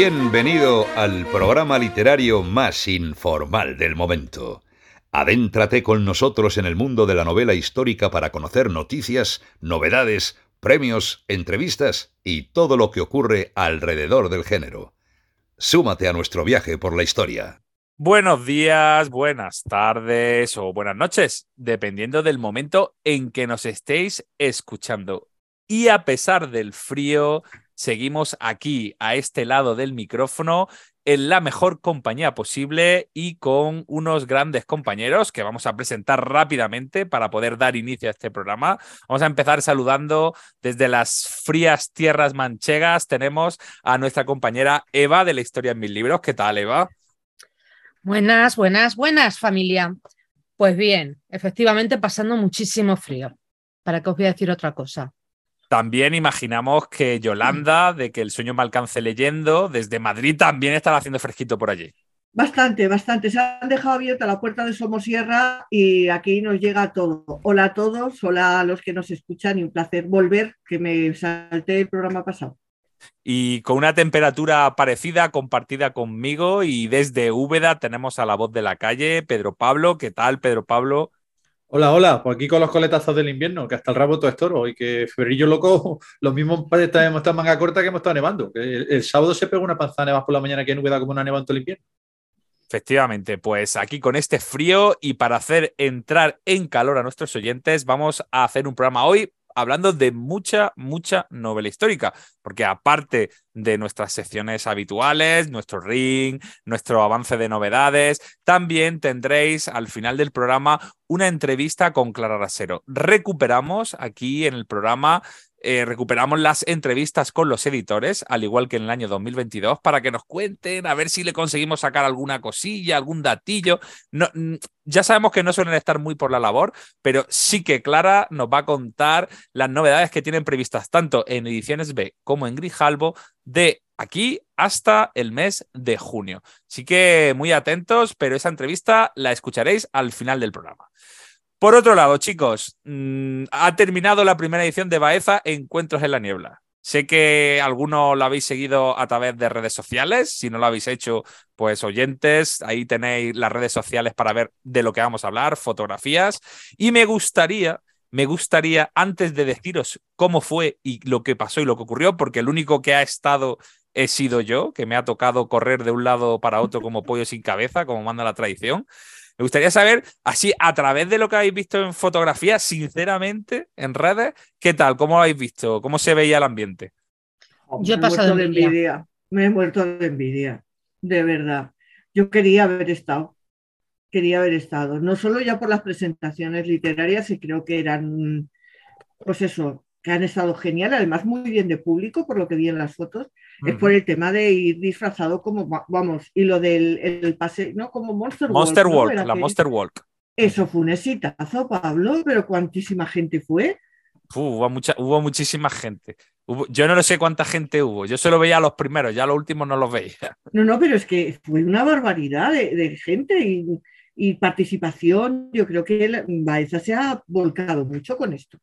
Bienvenido al programa literario más informal del momento. Adéntrate con nosotros en el mundo de la novela histórica para conocer noticias, novedades, premios, entrevistas y todo lo que ocurre alrededor del género. Súmate a nuestro viaje por la historia. Buenos días, buenas tardes o buenas noches, dependiendo del momento en que nos estéis escuchando. Y a pesar del frío, seguimos aquí, a este lado del micrófono, en la mejor compañía posible y con unos grandes compañeros que vamos a presentar rápidamente para poder dar inicio a este programa. Vamos a empezar saludando desde las frías tierras manchegas. Tenemos a nuestra compañera Eva de la Historia en Mil Libros. ¿Qué tal, Eva? Buenas, buenas, buenas, familia. Pues bien, efectivamente pasando muchísimo frío. ¿Para qué os voy a decir otra cosa? También imaginamos que Yolanda, de que el sueño me alcance leyendo, desde Madrid también estará haciendo fresquito por allí. Bastante, bastante. Se han dejado abierta la puerta de Somosierra y aquí nos llega todo. Hola a todos, hola a los que nos escuchan y un placer volver, que me salté el programa pasado. Y con una temperatura parecida, compartida conmigo, y desde Úbeda tenemos a la voz de la calle, Pedro Pablo. ¿Qué tal, Pedro Pablo? Hola, hola, pues aquí con los coletazos del invierno, que hasta el rabo todo es toro y que febrillo loco, los mismos hemos estado manga corta que hemos estado nevando. el, sábado se pegó una panza nevas por la mañana que en Úbeda como una nevada en todo el invierno. Efectivamente, pues aquí con este frío y para hacer entrar en calor a nuestros oyentes, vamos a hacer un programa hoy hablando de mucha, mucha novela histórica, porque aparte de nuestras secciones habituales, nuestro ring, nuestro avance de novedades, también tendréis al final del programa una entrevista con Clara Rasero. Recuperamos aquí en el programa eh, recuperamos las entrevistas con los editores, al igual que en el año 2022, para que nos cuenten, a ver si le conseguimos sacar alguna cosilla, algún datillo. Mm, ya sabemos que no suelen estar muy por la labor, pero sí que Clara nos va a contar las novedades que tienen previstas tanto en Ediciones B como en Grijalbo de aquí hasta el mes de junio. Así que muy atentos, pero esa entrevista la escucharéis al final del programa. Por otro lado, chicos, mm, ha terminado la primera edición de Baeza Encuentros en la Niebla. Sé que algunos lo habéis seguido a través de redes sociales. Si no lo habéis hecho, pues oyentes, ahí tenéis las redes sociales para ver de lo que vamos a hablar, fotografías. Y me gustaría, me gustaría, antes de deciros cómo fue y lo que pasó y lo que ocurrió, porque el único que ha estado he sido yo, que me ha tocado correr de un lado para otro como pollo sin cabeza, como manda la tradición. Me gustaría saber, así, a través de lo que habéis visto en fotografía, sinceramente, en redes, ¿qué tal? ¿Cómo lo habéis visto? ¿Cómo se veía el ambiente? Yo he pasado de envidia. Me he muerto de envidia, de verdad. Yo quería haber estado, quería haber estado, no solo ya por las presentaciones literarias, y creo que eran, pues eso, que han estado genial, además muy bien de público, por lo que vi en las fotos, es por el tema de ir disfrazado como, vamos, y lo del el pase, ¿no? Como Monster, Monster Walk. la Monster Walk. Eso fue un exitazo, Pablo, pero cuantísima gente fue. hubo, mucha, hubo muchísima gente. yo no lo sé cuánta gente hubo. Yo solo veía a los primeros, ya los últimos no los veía. No, no, pero es que fue una barbaridad de, gente y, y, participación. Yo creo que Baeza se ha volcado mucho con esto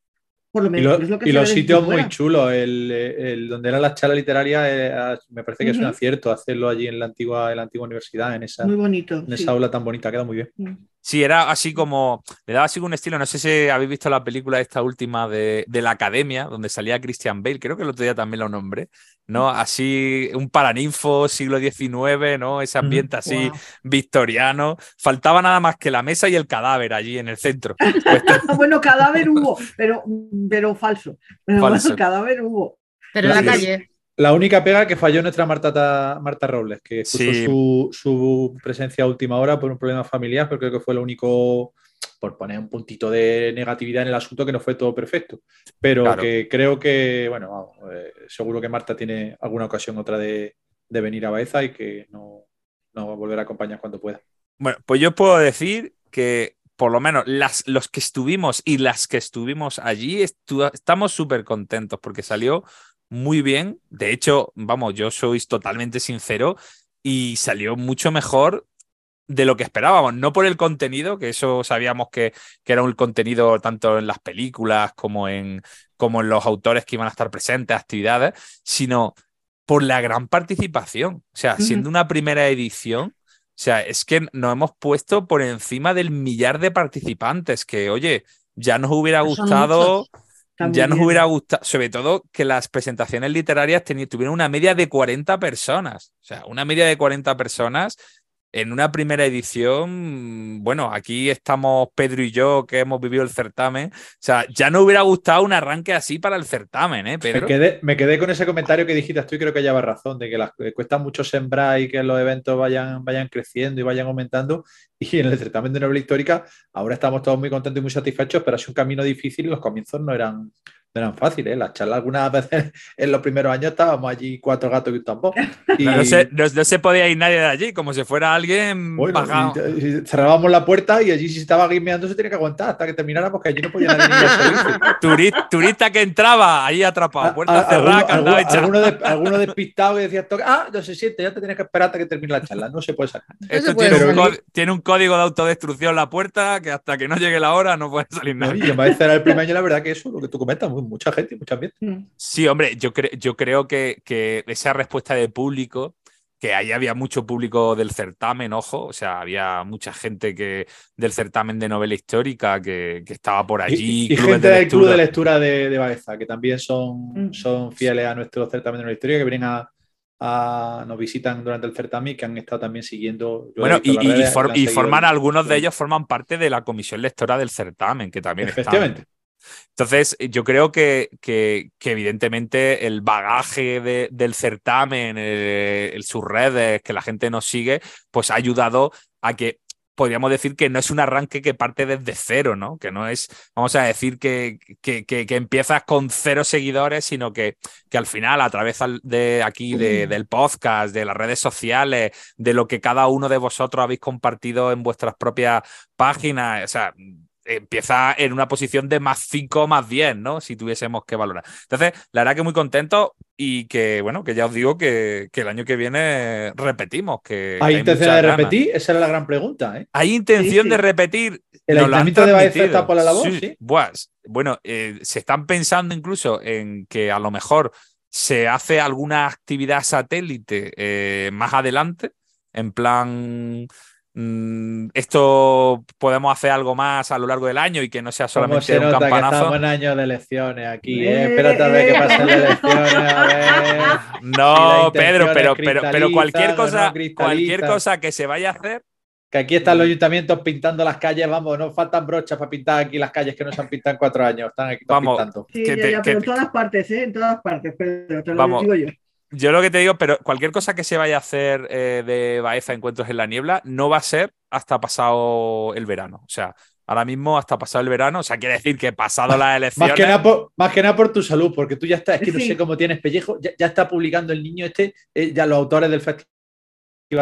y, los sitios muy chulos. El, donde era la charla literaria, eh, me parece que es un acierto hacerlo allí en la antigua, en la antigua universidad, en esa, muy bonito, en esa aula tan bonita, queda muy bien. Mm. Sí, era así como, le daba así un estilo, no sé si habéis visto la película esta última de, la Academia, donde salía Christian Bale, creo que el otro día también lo nombré, ¿no? Así un paraninfo siglo XIX, ¿no? Ese ambiente así victoriano. Faltaba nada más que la mesa y el cadáver allí en el centro. bueno, cadáver hubo, pero, pero falso. Pero falso. cadáver hubo. Pero en la calle. La única pega que falló nuestra Marta, Marta Robles, que puso su, presencia a última hora por un problema familiar, pero creo que fue lo único, por poner un puntito de negatividad en el asunto, que no fue todo perfecto. Pero que creo que, bueno, eh, seguro que Marta tiene alguna ocasión otra de, venir a Baeza y que no, no va a volver a acompañar cuando pueda. Bueno, pues yo puedo decir que por lo menos las, los que estuvimos y las que estuvimos allí, estamos súper contentos porque salió muy bien. De hecho, vamos, yo soy totalmente sincero y salió mucho mejor de lo que esperábamos, no por el contenido, que eso sabíamos que, que, era un contenido tanto en las películas como en, como en los autores que iban a estar presentes, actividades, sino por la gran participación. O sea, siendo una primera edición, o sea, es que nos hemos puesto por encima del millar de participantes, que oye, ya nos hubiera gustado, ya nos hubiera gustado, sobre todo que las presentaciones literarias tuvieron una media de 40 personas, o sea, una media de 40 personas en una primera edición, bueno, aquí estamos Pedro y yo que hemos vivido el certamen. O sea, ya no hubiera gustado un arranque así para el certamen, ¿eh, Me quedé, me quedé con ese comentario que dijiste tú y creo que llevas razón, de que las, cuesta mucho sembrar y que los eventos vayan, vayan creciendo y vayan aumentando. Y en el certamen de novela histórica, ahora estamos todos muy contentos y muy satisfechos, pero ha sido un camino difícil y los comienzos no eran, eran fáciles. ¿eh? Las charlas algunas veces en los primeros años estábamos allí cuatro gatos y un tambor. Y... No, se, podía ir nadie de allí, como si fuera alguien bueno, cerrábamos la puerta y allí si estaba guimeando se tenía que aguantar hasta que terminara porque allí no podía nadie ir turista, que entraba ahí atrapado, puerta cerrada, alguno, alguno, alguno, despistado que decía, ah, no se siente, ya te tienes que esperar hasta que termine la charla, no se puede sacar. Esto tiene, un tiene, un código de autodestrucción la puerta que hasta que no llegue la hora no puede salir nada. y me parece el primer año, la verdad que eso, lo que tú comentas, mucha gente, mucha gente. Mm. Sí, hombre, yo, yo creo que, que esa respuesta de público que ahí había mucho público del certamen, ojo, o sea, había mucha gente que del certamen de novela histórica que, estaba por allí. Y, gente del club de lectura de, de, Baeza, que también son, mm. son fieles a nuestro certamen de novela histórica, que vienen a, nos visitan durante el certamen y que han estado también siguiendo. Bueno, y, forman algunos de ellos forman parte de la comisión lectora del certamen, que también Efectivamente. Entonces, yo creo que, que, evidentemente el bagaje del certamen, el, sus redes, que la gente nos sigue, pues ha ayudado a que podríamos decir que no es un arranque que parte desde cero, ¿no? Que no es, vamos a decir, que, que, que empiezas con cero seguidores, sino que, que al final, a través de aquí, de, del podcast, de las redes sociales, de lo que cada uno de vosotros habéis compartido en vuestras propias páginas, o sea, empieza en una posición de más 5 más 10, ¿no? Si tuviésemos que valorar. Entonces, la verdad que muy contento y que, bueno, que ya os digo que, el año que viene repetimos. Que, ¿Hay, intención de repetir? Esa era la gran pregunta, ¿eh? ¿Hay intención de repetir? ¿El Ayuntamiento de Baeza está por la labor? Sí. bueno, eh, se están pensando incluso en que a lo mejor se hace alguna actividad satélite eh, más adelante, en plan esto podemos hacer algo más a lo largo del año y que no sea solamente se un campanazo. Que estamos en año de elecciones aquí, ¿eh? Espérate a ver que pasen las elecciones, a ver. No, Pedro, pero, pero, pero cualquier cosa, cualquier cosa que se vaya a hacer. Que aquí están los ayuntamientos pintando las calles, vamos, no faltan brochas para pintar aquí las calles que no se han pintado en cuatro años, están aquí vamos, pintando. Sí, ya, pero en todas partes, ¿eh? En todas partes, Pedro, te lo vamos, digo yo. Yo lo que te digo, pero cualquier cosa que se vaya a hacer eh, de Baeza Encuentros en la Niebla no va a ser hasta pasado el verano. O sea, ahora mismo hasta pasado el verano. O sea, quiere decir que pasado las elecciones. Más que nada por, más que nada por tu salud, porque tú ya estás, es que no sé cómo tienes pellejo, ya, está publicando el niño este, eh, ya los autores del festival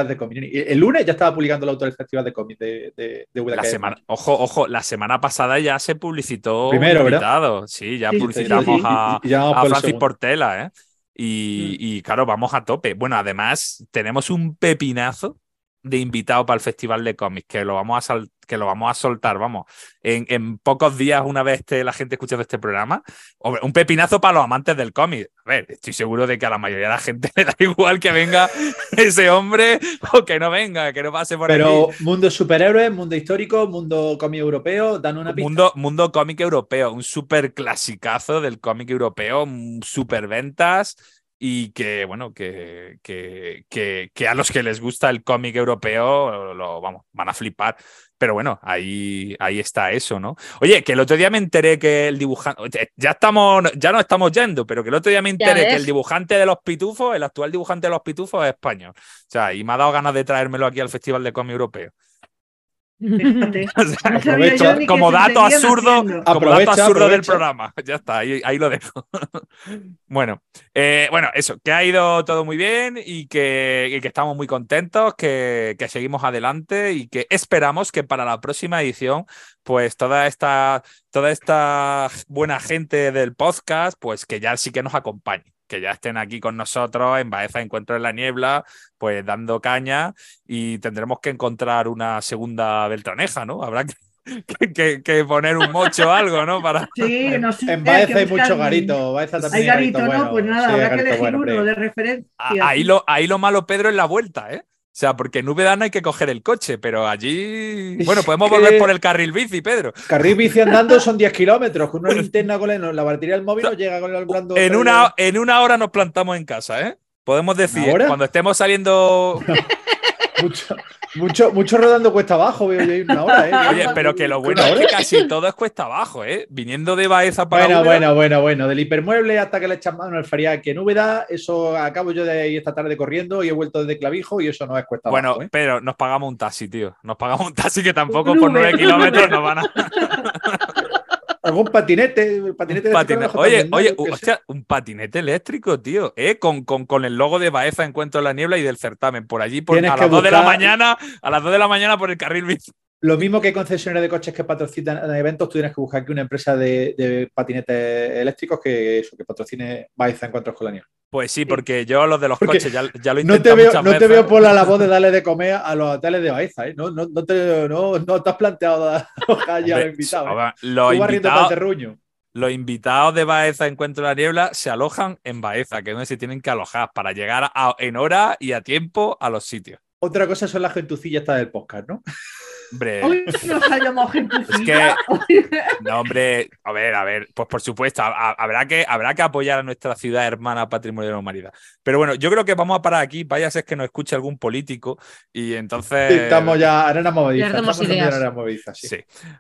de cómic. El lunes ya estaba publicando el autor del Festival de Cómics de, de, la semana, Ojo, ojo, la semana pasada ya se publicitó Primero, ¿verdad? Sí, ya publicitamos a, a Francis Portela, ¿eh? Mm. Y, claro, vamos a tope. Bueno, además, tenemos un pepinazo de invitado para el Festival de Cómics, que lo vamos a, que lo vamos a soltar, vamos, en, pocos días, una vez la gente escuchando este programa. Un pepinazo para los amantes del cómic. A ver, estoy seguro de que a la mayoría de la gente le da igual que venga ese hombre o que no venga, que no pase por Pero mundo superhéroes, mundo histórico, mundo cómic europeo, dan una pista. Mundo, mundo cómic europeo, un super clasicazo del cómic europeo, super ventas y que, bueno, que, que, que, a los que les gusta el cómic europeo lo, vamos, van a flipar. Pero bueno, ahí, ahí está eso, ¿no? Oye, que el otro día me enteré que el dibujante, ya estamos, ya no estamos yendo, pero que el otro día me enteré que el dibujante de los pitufos, el actual dibujante de los pitufos es español. O sea, y me ha dado ganas de traérmelo aquí al Festival de Cómic Europeo. como dato absurdo, como dato absurdo del programa. Ya está, ahí, lo dejo. bueno, eh, bueno, eso, que ha ido todo muy bien y que, estamos muy contentos, que, seguimos adelante y que esperamos que para la próxima edición, pues toda esta, toda esta buena gente del podcast, pues que ya sí que nos acompañe que ya estén aquí con nosotros en Baeza Encuentro en la Niebla, pues dando caña y tendremos que encontrar una segunda Beltraneja, ¿no? Habrá que, que, poner un mocho o algo, ¿no? Para... Sí, no sé. En Baeza hay mucho garito. Baeza también hay garito, ¿no? Pues nada, habrá que elegir uno de referencia. Ahí lo, ahí lo malo, Pedro, es la vuelta, ¿eh? O sea, porque en Úbeda no hay que coger el coche, pero allí. Bueno, podemos volver por el carril bici, Pedro. Carril bici andando son 10 kilómetros. Con una linterna con la, batería del móvil no llega con el blando. En una, en una hora nos plantamos en casa, ¿eh? Podemos decir, cuando estemos saliendo. mucho, mucho, mucho rodando cuesta abajo, veo yo una hora, ¿eh? Oye, pero que lo bueno es que casi todo es cuesta abajo, ¿eh? Viniendo de Baeza para. Bueno, bueno, bueno, bueno. Del hipermueble hasta que le echan mano al Faria, que en Úbeda, eso acabo yo de ir esta tarde corriendo y he vuelto desde Clavijo y eso no es cuesta bueno, abajo. Bueno, ¿eh? pero nos pagamos un taxi, tío. Nos pagamos un taxi que tampoco por nueve kilómetros nos van a. algún patinete, patinete Oye, oye, un patinete eléctrico, tío, ¿eh? Con, con, el logo de Baeza Encuentro en la Niebla y del certamen. Por allí, por, a las 2 de la mañana, a las 2 de la mañana por el carril bici. Lo mismo que concesionarios de coches que patrocinan eventos, tú tienes que buscar aquí una empresa de, patinetes eléctricos que, eso, que patrocine Baeza Encuentros con la Niebla. Pues sí, porque yo los de los coches ya, ya, lo no te veo, No te veo por la labor de darle de comer a los hoteles de Baeza, ¿eh? No, no, no, te, no, no te has planteado a los invitados. ¿eh? Los invitados, los invitados de Baeza Encuentro la Niebla se alojan en Baeza, que es donde se tienen que alojar para llegar en hora y a tiempo a los sitios. Otra cosa son las gentucillas del podcast, ¿no? Hombre. Hoy llamado Es que, no, hombre, a ver, a ver, pues por supuesto, habrá, que, habrá que apoyar a nuestra ciudad hermana Patrimonio de la Humanidad. Pero bueno, yo creo que vamos a parar aquí, vaya ser que nos escuche algún político y entonces. estamos ya arena movediza. Estamos sí.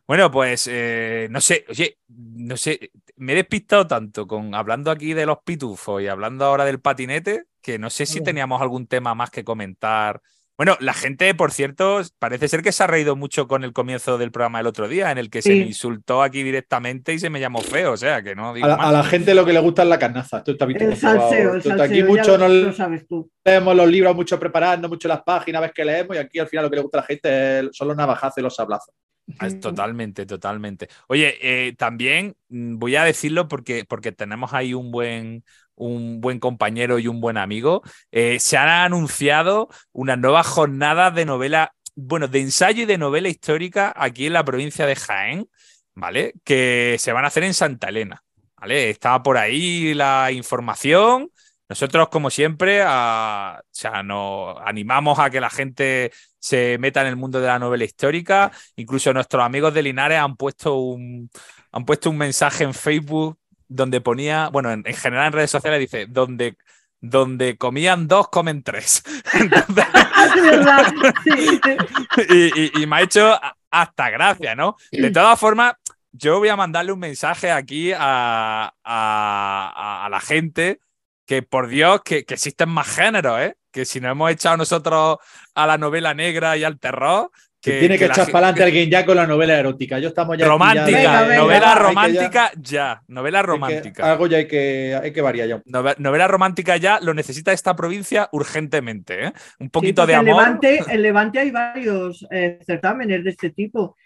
Bueno, pues eh, no sé, oye, no sé, me he despistado tanto con hablando aquí de los pitufos y hablando ahora del patinete que no sé si teníamos algún tema más que comentar bueno, la gente, por cierto, parece ser que se ha reído mucho con el comienzo del programa el otro día, en el que se me insultó aquí directamente y se me llamó feo, o sea, que no digo a, la, gente lo que le gusta es la carnaza. Esto está el salseo, el salseo, aquí mucho no lo sabes tú. leemos los libros, mucho preparando, mucho las páginas, ves que leemos y aquí al final lo que le gusta a la gente son los navajazos y los sablazos. Ah, totalmente, totalmente. Oye, eh, también mm, voy a decirlo porque, porque tenemos ahí un buen, un buen compañero y un buen amigo, eh, se han anunciado una nueva jornada de novela, bueno, de ensayo y de novela histórica aquí en la provincia de Jaén, ¿vale? Que se van a hacer en Santa Elena, ¿vale? Está por ahí la información. Nosotros, como siempre, o sea, nos animamos a que la gente se meta en el mundo de la novela histórica. Incluso nuestros amigos de Linares han puesto un, han puesto un mensaje en Facebook donde ponía, bueno, en, general en redes sociales dice, donde, donde comían dos, comen tres. y, me ha hecho hasta gracia, ¿no? De todas formas, yo voy a mandarle un mensaje aquí a, a, la gente que, por Dios, que, que existen más géneros, ¿eh? Que si no hemos echado nosotros a la novela negra y al terror, tiene que, echar para adelante alguien ya con la novela erótica. Yo estamos ya. Romántica, novela romántica ya, Novela romántica. algo ya hay que, hay que variar ya. Novela, romántica ya lo necesita esta provincia urgentemente. ¿eh? Un poquito de amor. En Levante, en Levante hay varios eh, certámenes de este tipo.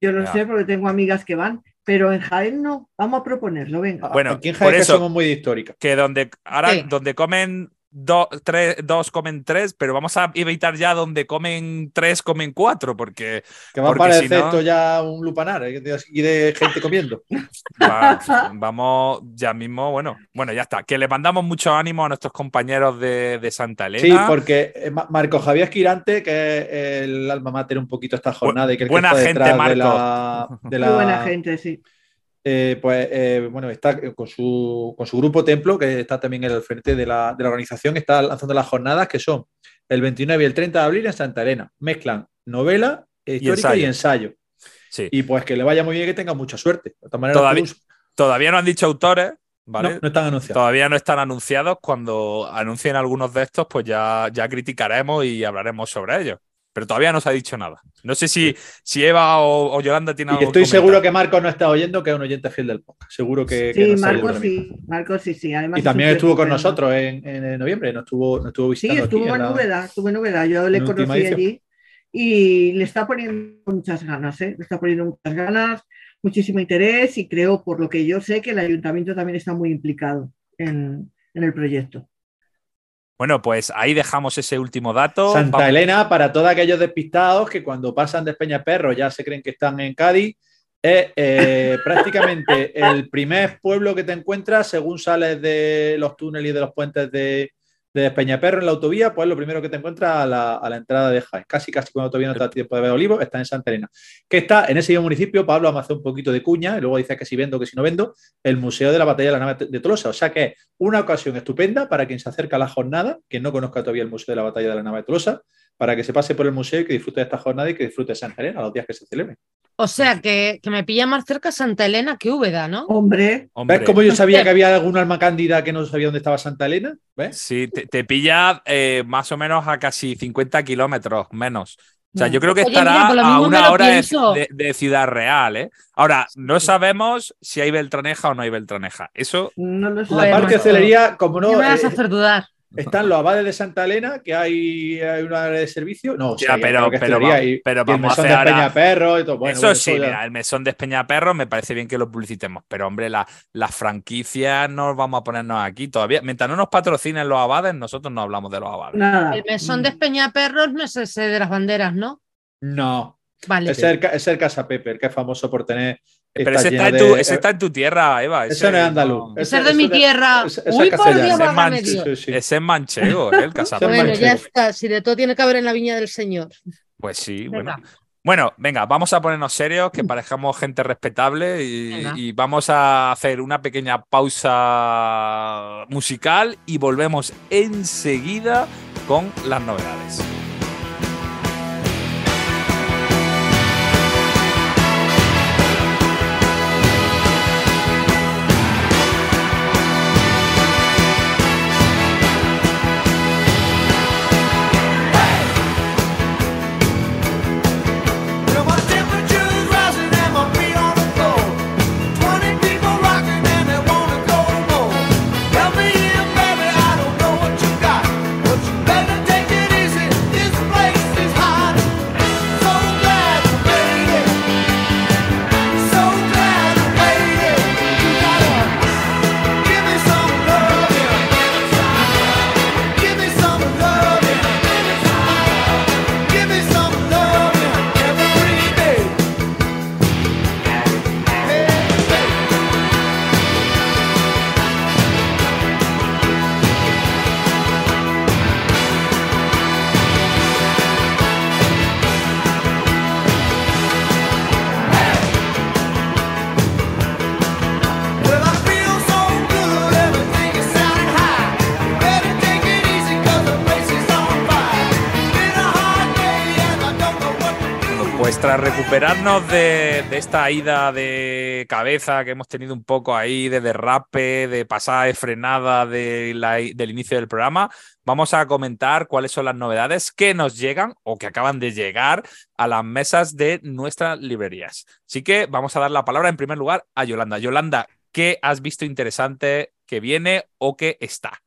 Yo lo sé porque tengo amigas que van, pero en Jaén no. Vamos a proponerlo, venga. Bueno, aquí en Jaén somos muy históricas. Que donde ahora donde comen dos comen tres, pero vamos a evitar ya donde comen tres, comen cuatro, porque. Que va a parecer esto ya un lupanar ¿eh? y de gente comiendo. vamos ya mismo, bueno, bueno, ya está. Que le mandamos mucho ánimo a nuestros compañeros de, Santa Elena. Sí, porque eh, Marco Javier Esquirante, que es el alma mater un poquito esta jornada y que buena gente, Marco. de la, buena gente, sí. Eh, pues eh, bueno, está con su, con su, grupo Templo, que está también en el frente de la, de la, organización, está lanzando las jornadas que son el 29 y el 30 de abril en Santa Elena. Mezclan novela histórica y ensayo. Sí. Y pues que le vaya muy bien, que tenga mucha suerte. De todavía, todavía no han dicho autores, ¿vale? No, están anunciados. Todavía no están anunciados. Cuando anuncien algunos de estos, pues ya, ya criticaremos y hablaremos sobre ellos pero todavía no se ha dicho nada. No sé si, si Eva o, Yolanda tienen algo Estoy seguro que Marcos no está oyendo, que es un oyente fiel del podcast. Seguro que. Sí, Marcos sí. Marcos sí, sí. y también estuvo con nosotros en, noviembre, nos estuvo, nos estuvo visitando. Sí, estuvo en, novedad, estuvo en novedad. Yo le conocí allí y le está poniendo muchas ganas, ¿eh? Le está poniendo muchas ganas, muchísimo interés y creo, por lo que yo sé, que el ayuntamiento también está muy implicado en, en el proyecto. Bueno, pues ahí dejamos ese último dato. Santa Elena, para todos aquellos despistados que cuando pasan de Perro ya se creen que están en Cádiz, es eh, prácticamente el primer pueblo que te encuentras según sales de los túneles y de los puentes de, de Peñaperro en la autovía, pues lo primero que te encuentras a la, entrada de Jaén. Casi, casi cuando todavía no te da tiempo de ver Olivo, está en Santa Elena. Que está en ese mismo municipio, Pablo me hace un poquito de cuña, y luego dice que si vendo, que si no vendo, el Museo de la Batalla de la Nave de Tolosa. O sea que es una ocasión estupenda para quien se acerca a la jornada, quien no conozca todavía el Museo de la Batalla de la Nave de Tolosa, para que se pase por el museo y que disfrute de esta jornada y que disfrute de Santa Elena los días que se celebren. O sea, que, me pilla más cerca Santa Elena que Úbeda, ¿no? Hombre. ¿Ves cómo yo sabía que había algún alma cándida que no sabía dónde estaba Santa Elena? ¿Ves? Sí, te, pilla eh, más o menos a casi 50 kilómetros menos. O sea, yo creo que estará a una hora de, Ciudad Real, ¿eh? Ahora, no sabemos si hay Beltraneja o no hay Beltraneja. Eso. No lo. La parte de celería, como no. me vas a eh, hacer dudar. Están los abades de Santa Elena, que hay, una área de servicio. No, ya, pero, pero, pero vamos el mesón de Peñaperro y todo. Bueno, eso sí, mira, el mesón de Peñaperro me parece bien que lo publicitemos, pero hombre, las la franquicias no vamos a ponernos aquí todavía. Mientras no nos patrocinen los abades, nosotros no hablamos de los abades. El mesón de Peñaperro no es ese de las banderas, ¿no? No. Vale. Es el, es el Casa Pepe, que es famoso por tener pero ese está, en tu, ese está, en tu, tierra, Eva. Ese, no es andaluz. Ese es de mi tierra. Uy, por Dios, ese, es manchego, ¿eh? el casado. bueno, ya está. Si de todo tiene que haber en la viña del Señor. Pues sí, bueno. Bueno, venga, vamos a ponernos serios, que parezcamos gente respetable y, y, vamos a hacer una pequeña pausa musical y volvemos enseguida con las novedades. Recuperarnos de, esta ida de cabeza que hemos tenido un poco ahí, de derrape, de pasada de frenada del inicio del programa, vamos a comentar cuáles son las novedades que nos llegan o que acaban de llegar a las mesas de nuestras librerías. Así que vamos a dar la palabra en primer lugar a Yolanda. Yolanda, ¿qué has visto interesante que viene o que está?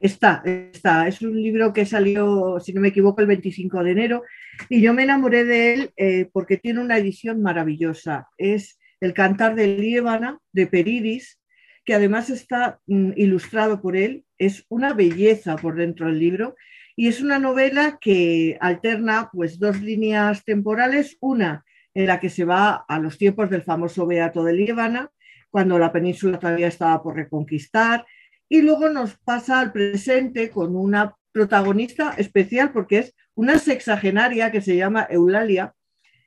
Está, está. Es un libro que salió, si no me equivoco, el 25 de enero y yo me enamoré de él eh, porque tiene una edición maravillosa. Es El Cantar de Líbana de Peridis, que además está mm, ilustrado por él. Es una belleza por dentro del libro y es una novela que alterna pues, dos líneas temporales. Una en la que se va a los tiempos del famoso Beato de Líbana, cuando la península todavía estaba por reconquistar y luego nos pasa al presente con una protagonista especial porque es una sexagenaria que se llama Eulalia,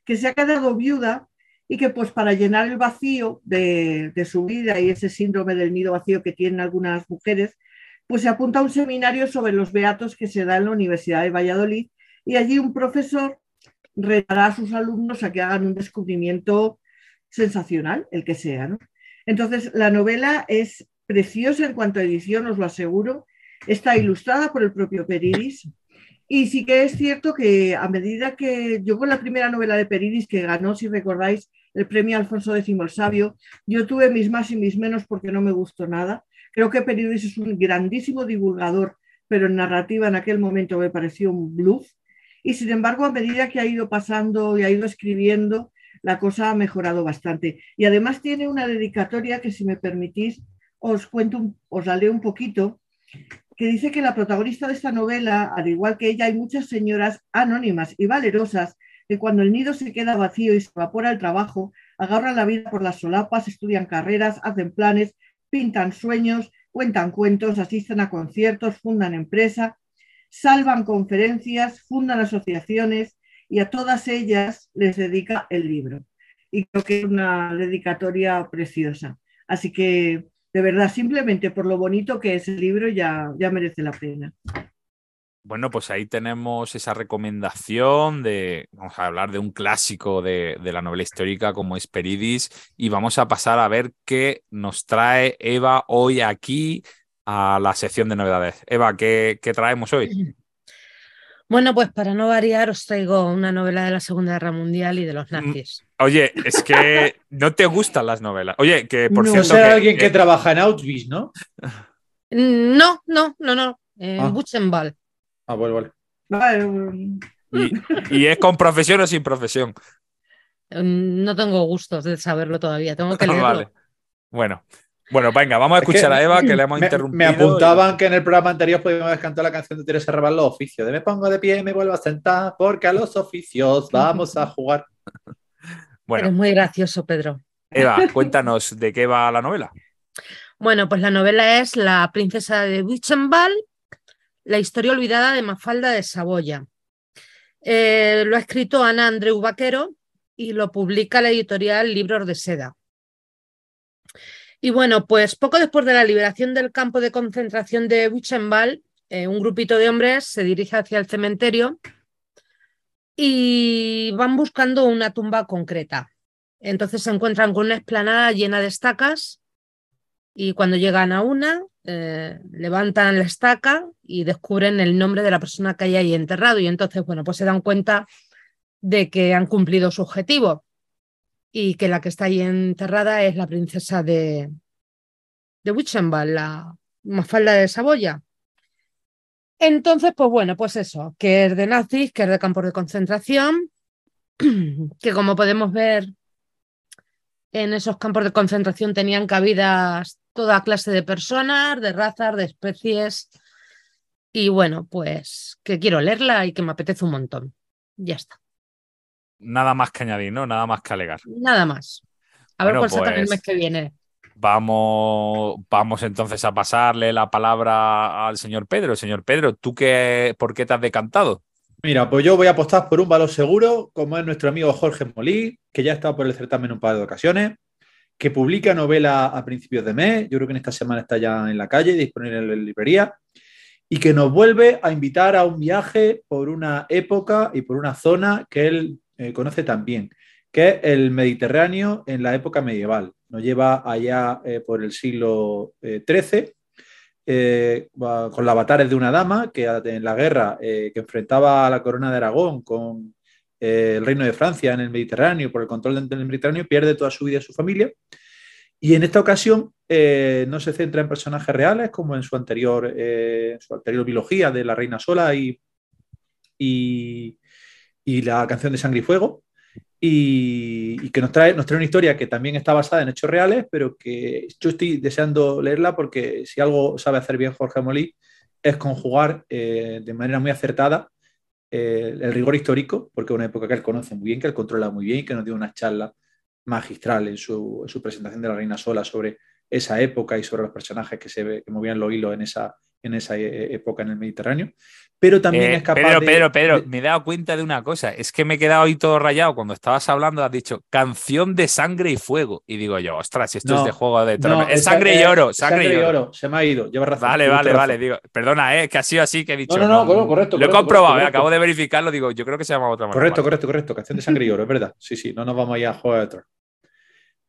que se ha quedado viuda y que pues para llenar el vacío de, su vida y ese síndrome del nido vacío que tienen algunas mujeres, pues se apunta a un seminario sobre los beatos que se da en la Universidad de Valladolid y allí un profesor retará a sus alumnos a que hagan un descubrimiento sensacional, el que sea. Entonces, la novela es preciosa en cuanto a edición, os lo aseguro. Está ilustrada por el propio Peridis. Y sí que es cierto que a medida que yo con la primera novela de Peridis, que ganó, si recordáis, el premio Alfonso X el Sabio, yo tuve mis más y mis menos porque no me gustó nada. Creo que Peridis es un grandísimo divulgador, pero en narrativa en aquel momento me pareció un bluff. Y sin embargo, a medida que ha ido pasando y ha ido escribiendo, la cosa ha mejorado bastante. Y además tiene una dedicatoria que, si me permitís, os cuento, os la leo un poquito, que dice que la protagonista de esta novela, al igual que ella, hay muchas señoras anónimas y valerosas que cuando el nido se queda vacío y se evapora el trabajo, agarran la vida por las solapas, estudian carreras, hacen planes, pintan sueños, cuentan cuentos, asisten a conciertos, fundan empresa, salvan conferencias, fundan asociaciones y a todas ellas les dedica el libro. Y creo que es una dedicatoria preciosa. Así que, de verdad, simplemente por lo bonito que es el libro ya, ya merece la pena. Bueno, pues ahí tenemos esa recomendación de, vamos a hablar de un clásico de, la novela histórica como Esperidis y vamos a pasar a ver qué nos trae Eva hoy aquí a la sección de novedades. Eva, ¿qué, qué traemos hoy? Bueno, pues para no variar os traigo una novela de la Segunda Guerra Mundial y de los mm, nazis. Oye, es que no te gustan las novelas. Oye, que por cierto... Que, alguien que, trabaja en Auschwitz, ¿no? No, no, no, no. En ah. Buchenwald. Ah, vale, vale. ¿Y, es con profesión o sin profesión? No tengo gustos de saberlo todavía, tengo que leerlo. Vale. Bueno, bueno, venga, vamos a escuchar a Eva que le hemos interrumpido. Me apuntaban que en el programa anterior podíamos cantar la canción de Teresa Raval los oficios. De me pongo de pie y me vuelvo a sentar porque a los oficios vamos a jugar. Bueno. Es muy gracioso, Pedro. Eva, cuéntanos de qué va la novela. Bueno, pues la novela es La princesa de Witchenball la historia olvidada de Mafalda de Saboya. Eh, lo ha escrito Ana Andreu Vaquero y lo publica la editorial Libros de Seda. Y bueno, pues poco después de la liberación del campo de concentración de Buchenwald, eh, un grupito de hombres se dirige hacia el cementerio y van buscando una tumba concreta. Entonces se encuentran con una explanada llena de estacas y cuando llegan a una, eh, levantan la estaca y descubren el nombre de la persona que hay ahí enterrado y entonces, bueno, pues se dan cuenta de que han cumplido su objetivo y que la que está ahí enterrada es la princesa de, de Witchenbach, la Mafalda de Saboya. Entonces, pues bueno, pues eso, que es de nazis, que es de campos de concentración, que como podemos ver en esos campos de concentración tenían cabidas toda clase de personas, de razas, de especies. Y bueno, pues que quiero leerla y que me apetece un montón. Ya está. Nada más que añadir, ¿no? Nada más que alegar. Nada más. A ver cuál sacan el pues mes que viene. Vamos, vamos entonces a pasarle la palabra al señor Pedro. Señor Pedro, ¿tú qué, por qué te has decantado? Mira, pues yo voy a apostar por un valor seguro, como es nuestro amigo Jorge Molí, que ya ha estado por el certamen un par de ocasiones que publica novela a principios de mes, yo creo que en esta semana está ya en la calle, disponible en la librería, y que nos vuelve a invitar a un viaje por una época y por una zona que él eh, conoce también, que es el Mediterráneo en la época medieval. Nos lleva allá eh, por el siglo XIII, eh, con los avatares de una dama que en la guerra que enfrentaba a la corona de Aragón con eh, el reino de Francia en el Mediterráneo, por el control del Mediterráneo, pierde toda su vida y su familia. Y en esta ocasión eh, no se centra en personajes reales como en su anterior, eh, su anterior biología de la Reina Sola y, y, la canción de Sangre y Fuego, y, que nos trae, nos trae una historia que también está basada en hechos reales, pero que yo estoy deseando leerla porque si algo sabe hacer bien Jorge Molí es conjugar de manera muy acertada eh, el rigor histórico, porque es una época que él conoce muy bien, que él controla muy bien, que nos dio una charla magistral en su, presentación de la Reina Sola sobre esa época y sobre los personajes que se que movían los hilos en esa, en esa eh, época en el Mediterráneo pero también eh, es capaz Pedro, de, Pedro, Pedro, me he dado cuenta de una cosa, es que me he quedado ahí todo rayado cuando estabas hablando, has dicho canción de sangre y fuego, y digo yo, ostras, esto es de Juego de Tronos, es sangre y oro, sangre, y oro. se me ha ido, lleva razón. Vale, vale, vale, digo, perdona, eh, que ha sido así que he dicho. No, no, no, correcto. Lo he comprobado, eh, acabo de verificarlo, digo, yo creo que se llama otra manera. Correcto, correcto, correcto, canción de sangre y oro, es verdad, sí, sí, no nos vamos a ir a Juego de Tronos.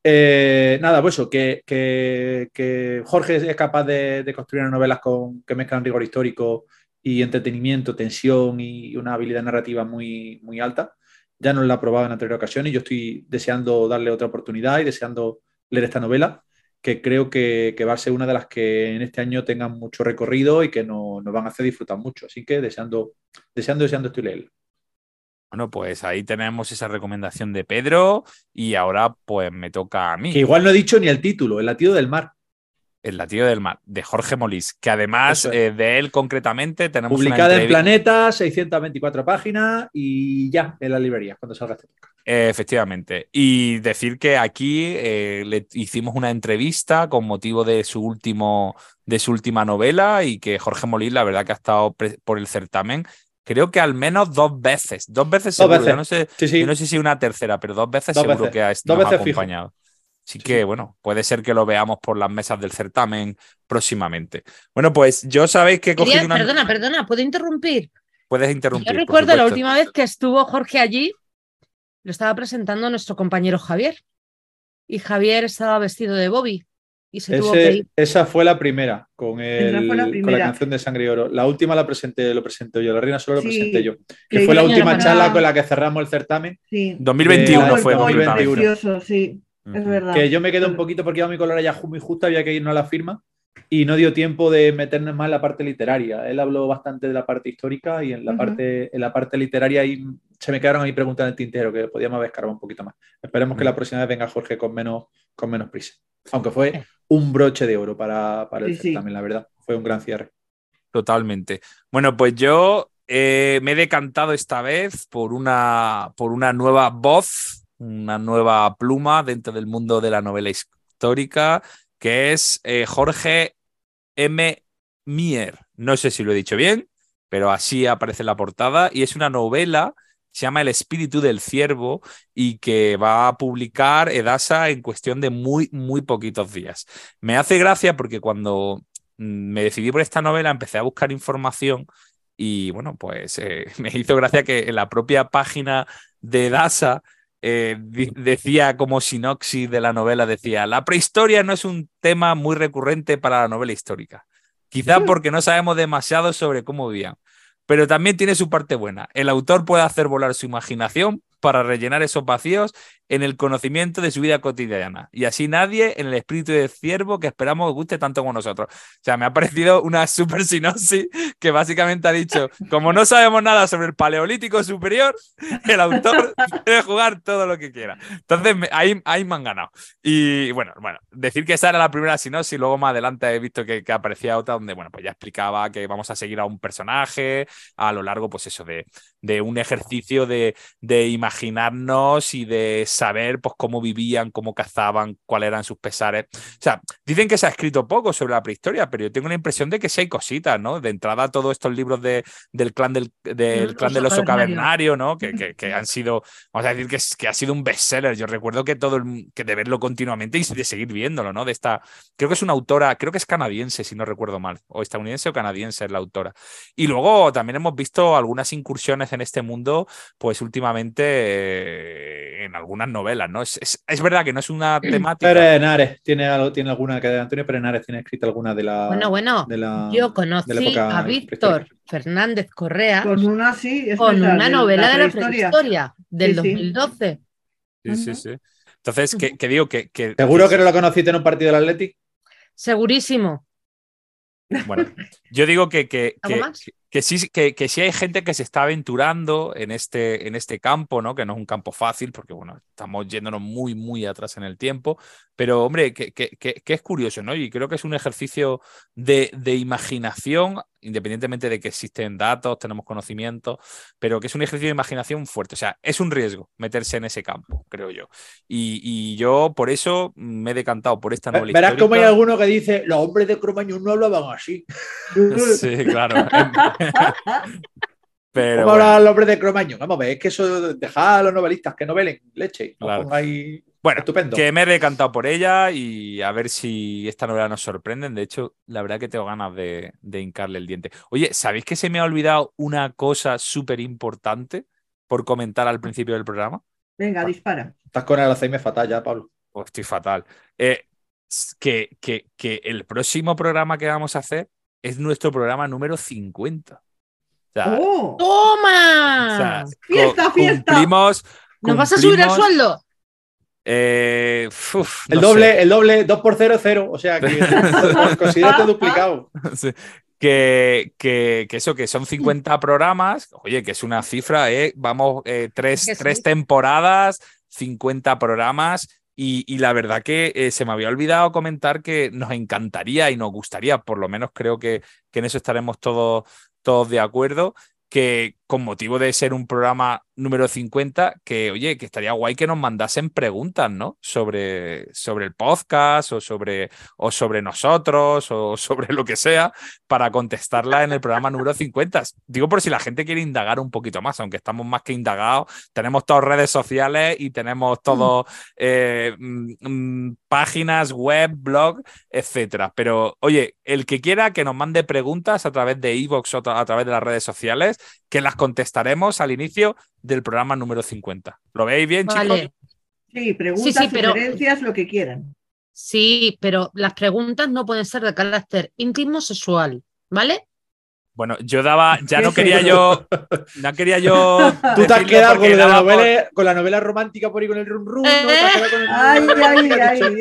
Eh, nada, pues eso, que, que, Jorge es capaz de, de construir novelas con, que mezclan rigor histórico y entretenimiento, tensión y una habilidad narrativa muy, muy alta. Ya nos la ha probado en anteriores ocasiones y yo estoy deseando darle otra oportunidad y deseando leer esta novela, que creo que, va a ser una de las que en este año tengan mucho recorrido y que nos van a hacer disfrutar mucho. Así que deseando, deseando, deseando estoy leerla. Bueno, pues ahí tenemos esa recomendación de Pedro y ahora pues me toca a mí. Que igual no he dicho ni el título, El latido del mar. El latido del mar, de Jorge Molís, que además eh, de él concretamente tenemos. Publicada en Planeta, 624 páginas y ya en la librería cuando salga este podcast. efectivamente. Y decir que aquí eh, le hicimos una entrevista con motivo de su, último, de su última novela y que Jorge Molís, la verdad que ha estado por el certamen creo que al menos dos veces. Dos veces seguro. Yo, no sé, no sé si una tercera, pero dos veces seguro que ha estado acompañado. Así que, bueno, puede ser que lo veamos por las mesas del certamen próximamente. Bueno, pues yo sabéis que he cogido una... Perdona, perdona, ¿puedo interrumpir? Puedes interrumpir. Yo recuerdo la última vez que estuvo Jorge allí, lo estaba presentando nuestro compañero Javier. Y Javier estaba vestido de Bobby. Y se tuvo que ir. Esa fue la primera con, el, con la canción de Sangre y Oro. La última la presenté, lo presenté yo, la Reina solo lo presenté yo. Que, fue la última charla con la que cerramos el certamen. Sí. 2021 fue. 2021. sí. Es verdad. Que yo me quedé un poquito porque iba mi color ya muy justo, había que irnos a la firma y no dio tiempo de meternos más en la parte literaria. Él habló bastante de la parte histórica y en la, parte, en la parte literaria y se me quedaron ahí preguntas en el tintero que podíamos haber escarbado un poquito más. Esperemos que la próxima vez venga Jorge con menos, con menos prisa. Aunque fue un broche de oro para, para el certamen, la verdad. Fue un gran cierre. Totalmente. Bueno, pues yo eh, me he decantado esta vez por una, por una nueva voz una nueva pluma dentro del mundo de la novela histórica, que es eh, Jorge M. Mier. No sé si lo he dicho bien, pero así aparece en la portada. Y es una novela, se llama El espíritu del ciervo y que va a publicar Edasa en cuestión de muy, muy poquitos días. Me hace gracia porque cuando mm, me decidí por esta novela empecé a buscar información y bueno, pues eh, me hizo gracia que en la propia página de Edasa eh, decía como sinopsis de la novela, decía, la prehistoria no es un tema muy recurrente para la novela histórica, quizá porque no sabemos demasiado sobre cómo vivían, pero también tiene su parte buena. El autor puede hacer volar su imaginación para rellenar esos vacíos en el conocimiento de su vida cotidiana. Y así nadie en el espíritu de ciervo que esperamos guste tanto como nosotros. O sea, me ha parecido una super sinopsis que básicamente ha dicho, como no sabemos nada sobre el paleolítico superior, el autor puede jugar todo lo que quiera. Entonces, ahí, ahí me han ganado. Y bueno, bueno, decir que esa era la primera sinopsis, luego más adelante he visto que, que aparecía otra donde, bueno, pues ya explicaba que vamos a seguir a un personaje a lo largo, pues eso, de, de un ejercicio de, de imaginarnos y de saber pues, cómo vivían, cómo cazaban, cuáles eran sus pesares. O sea, dicen que se ha escrito poco sobre la prehistoria, pero yo tengo la impresión de que sí hay cositas, ¿no? De entrada, todos estos libros de, del clan del, del clan del oso cavernario, ¿no? Que, que, han sido, vamos a decir que, que ha sido un bestseller. Yo recuerdo que todo que de verlo continuamente y de seguir viéndolo, ¿no? De esta, creo que es una autora, creo que es canadiense, si no recuerdo mal, o estadounidense o canadiense es la autora. Y luego también hemos visto algunas incursiones en este mundo, pues últimamente eh, en algunas novelas, ¿no? Es, es, verdad que no es una temática. Perenares, tiene, algo, tiene alguna que Antonio Perenares tiene escrita alguna de la. Bueno, bueno, yo conocí a Víctor Fernández Correa con una, sí, con una novela de la prehistoria, del 2012. Sí, sí, sí. Entonces, ¿qué digo que, ¿Seguro que no lo conociste en un partido del Athletic? Segurísimo. Bueno, yo digo que, que, que sí, que, que, sí hay gente que se está aventurando en este, en este campo, ¿no? Que no es un campo fácil, porque bueno, estamos yéndonos muy, muy atrás en el tiempo. Pero, hombre, que, que es curioso, ¿no? Y creo que es un ejercicio de, de, imaginación, independientemente de que existen datos, tenemos conocimiento, pero que es un ejercicio de imaginación fuerte. O sea, es un riesgo meterse en ese campo, creo yo. Y, y yo por eso me he decantado por esta novela. Verás como hay alguno que dice, los hombres de Cromañón no hablaban así. sí, claro. Pero ¿Cómo habla el hombre de Cromaño? Vamos a ver, es que eso deja a los novelistas que novelen leche. Bueno, estupendo. Que me he decantado por ella y a ver si esta novela nos sorprende. De hecho, la verdad que tengo ganas de, hincarle el diente. Oye, ¿sabéis que se me ha olvidado una cosa súper importante por comentar al principio del programa? Venga, dispara. Estás con el Alzheimer fatal ya, Pablo. Oh, estoy fatal. Eh, que, que, que el próximo programa que vamos a hacer es nuestro programa número 50. ¡Oh! ¡Toma! fiesta, fiesta. Cumplimos, ¿Nos vas a subir el sueldo? Eh, el, doble, el doble, 2 por 0, 0. O sea, que considérate duplicado. Que, que, que, eso, que son 50 programas. Oye, que es una cifra, ¿eh? Vamos, eh, tres, tres temporadas, 50 programas Y, la verdad que eh, se me había olvidado comentar que nos encantaría y nos gustaría, por lo menos creo que, que en eso estaremos todos, todos de acuerdo, que con motivo de ser un programa número 50, que oye, que estaría guay que nos mandasen preguntas, ¿no? Sobre, sobre el podcast o sobre, o sobre nosotros o sobre lo que sea para contestarla en el programa número 50. Digo por si la gente quiere indagar un poquito más, aunque estamos más que indagados, tenemos todas redes sociales y tenemos todo eh, mm, mm, páginas web, blog, etcétera. Pero oye, el que quiera que nos mande preguntas a través de iVoox o a través de las redes sociales, que las contestaremos al inicio del programa número 50. ¿Lo veis bien, chicos? Sí, preguntas, sí, sugerencias, lo que quieran. Sí, pero las preguntas no pueden ser de carácter íntimo sexual, ¿vale? Bueno, yo daba, ya no quería yo, no quería yo. Tú te has quedado con la, novela, con la novela romántica por ahí con el rum rum. ¿no? Ay, ay,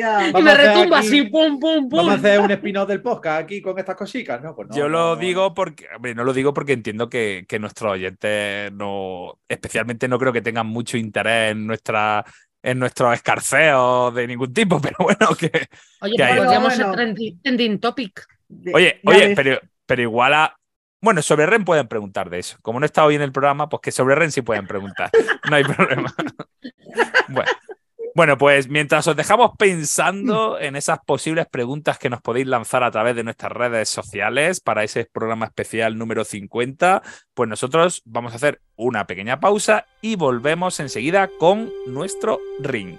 ay, Y me retumba así, pum, pum, pum. Vamos a hacer un spin-off del podcast aquí con estas cositas, ¿no? Pues no yo lo digo porque, hombre, no lo digo porque entiendo que, que nuestros oyentes no, especialmente no creo que tengan mucho interés en nuestra en nuestros escarceos de ningún tipo, pero bueno, que. Oye, podríamos ser trending, topic. Oye, oye, pero, pero igual a, bueno, sobre REN pueden preguntar de eso. Como no he estado hoy en el programa, pues que sobre REN sí pueden preguntar. No hay problema. Bueno. pues mientras os dejamos pensando en esas posibles preguntas que nos podéis lanzar a través de nuestras redes sociales para ese programa especial número 50, pues nosotros vamos a hacer una pequeña pausa y volvemos enseguida con nuestro ring.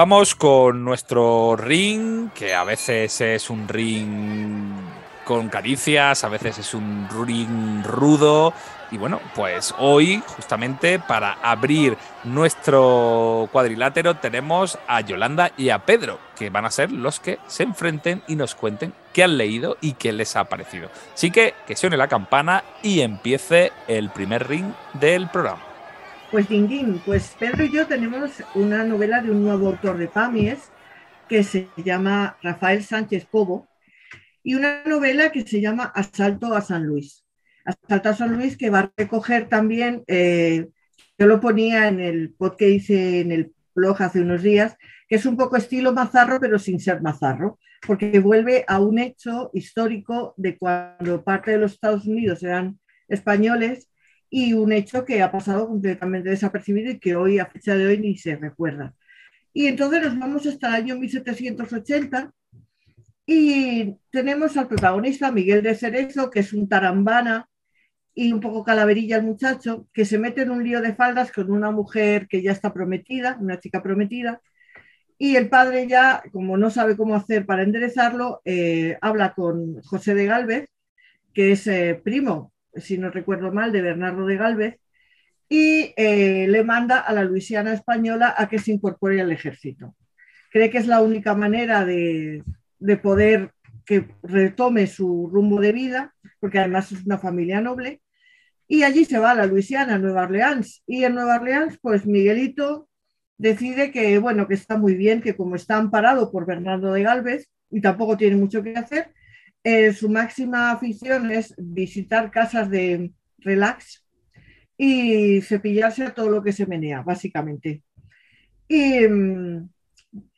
Vamos con nuestro ring, que a veces es un ring con caricias, a veces es un ring rudo. Y bueno, pues hoy, justamente para abrir nuestro cuadrilátero, tenemos a Yolanda y a Pedro, que van a ser los que se enfrenten y nos cuenten qué han leído y qué les ha parecido. Así que que suene la campana y empiece el primer ring del programa. Pues Ding pues Pedro y yo tenemos una novela de un nuevo autor de Pamies que se llama Rafael Sánchez Cobo y una novela que se llama Asalto a San Luis. Asalto a San Luis que va a recoger también, eh, yo lo ponía en el pod que hice en el blog hace unos días, que es un poco estilo mazarro pero sin ser mazarro, porque vuelve a un hecho histórico de cuando parte de los Estados Unidos eran españoles y un hecho que ha pasado completamente desapercibido y que hoy, a fecha de hoy, ni se recuerda. Y entonces nos vamos hasta el año 1780 y tenemos al protagonista, Miguel de Cerezo, que es un tarambana y un poco calaverilla el muchacho, que se mete en un lío de faldas con una mujer que ya está prometida, una chica prometida, y el padre ya, como no sabe cómo hacer para enderezarlo, eh, habla con José de Galvez, que es eh, primo si no recuerdo mal, de Bernardo de Galvez, y eh, le manda a la Luisiana española a que se incorpore al ejército. Cree que es la única manera de, poder que retome su rumbo de vida, porque además es una familia noble, y allí se va a la Luisiana, a Nueva Orleans, y en Nueva Orleans, pues Miguelito decide que, bueno, que está muy bien, que como está amparado por Bernardo de Galvez, y tampoco tiene mucho que hacer, eh, su máxima afición es visitar casas de relax y cepillarse todo lo que se menea, básicamente. Y mm,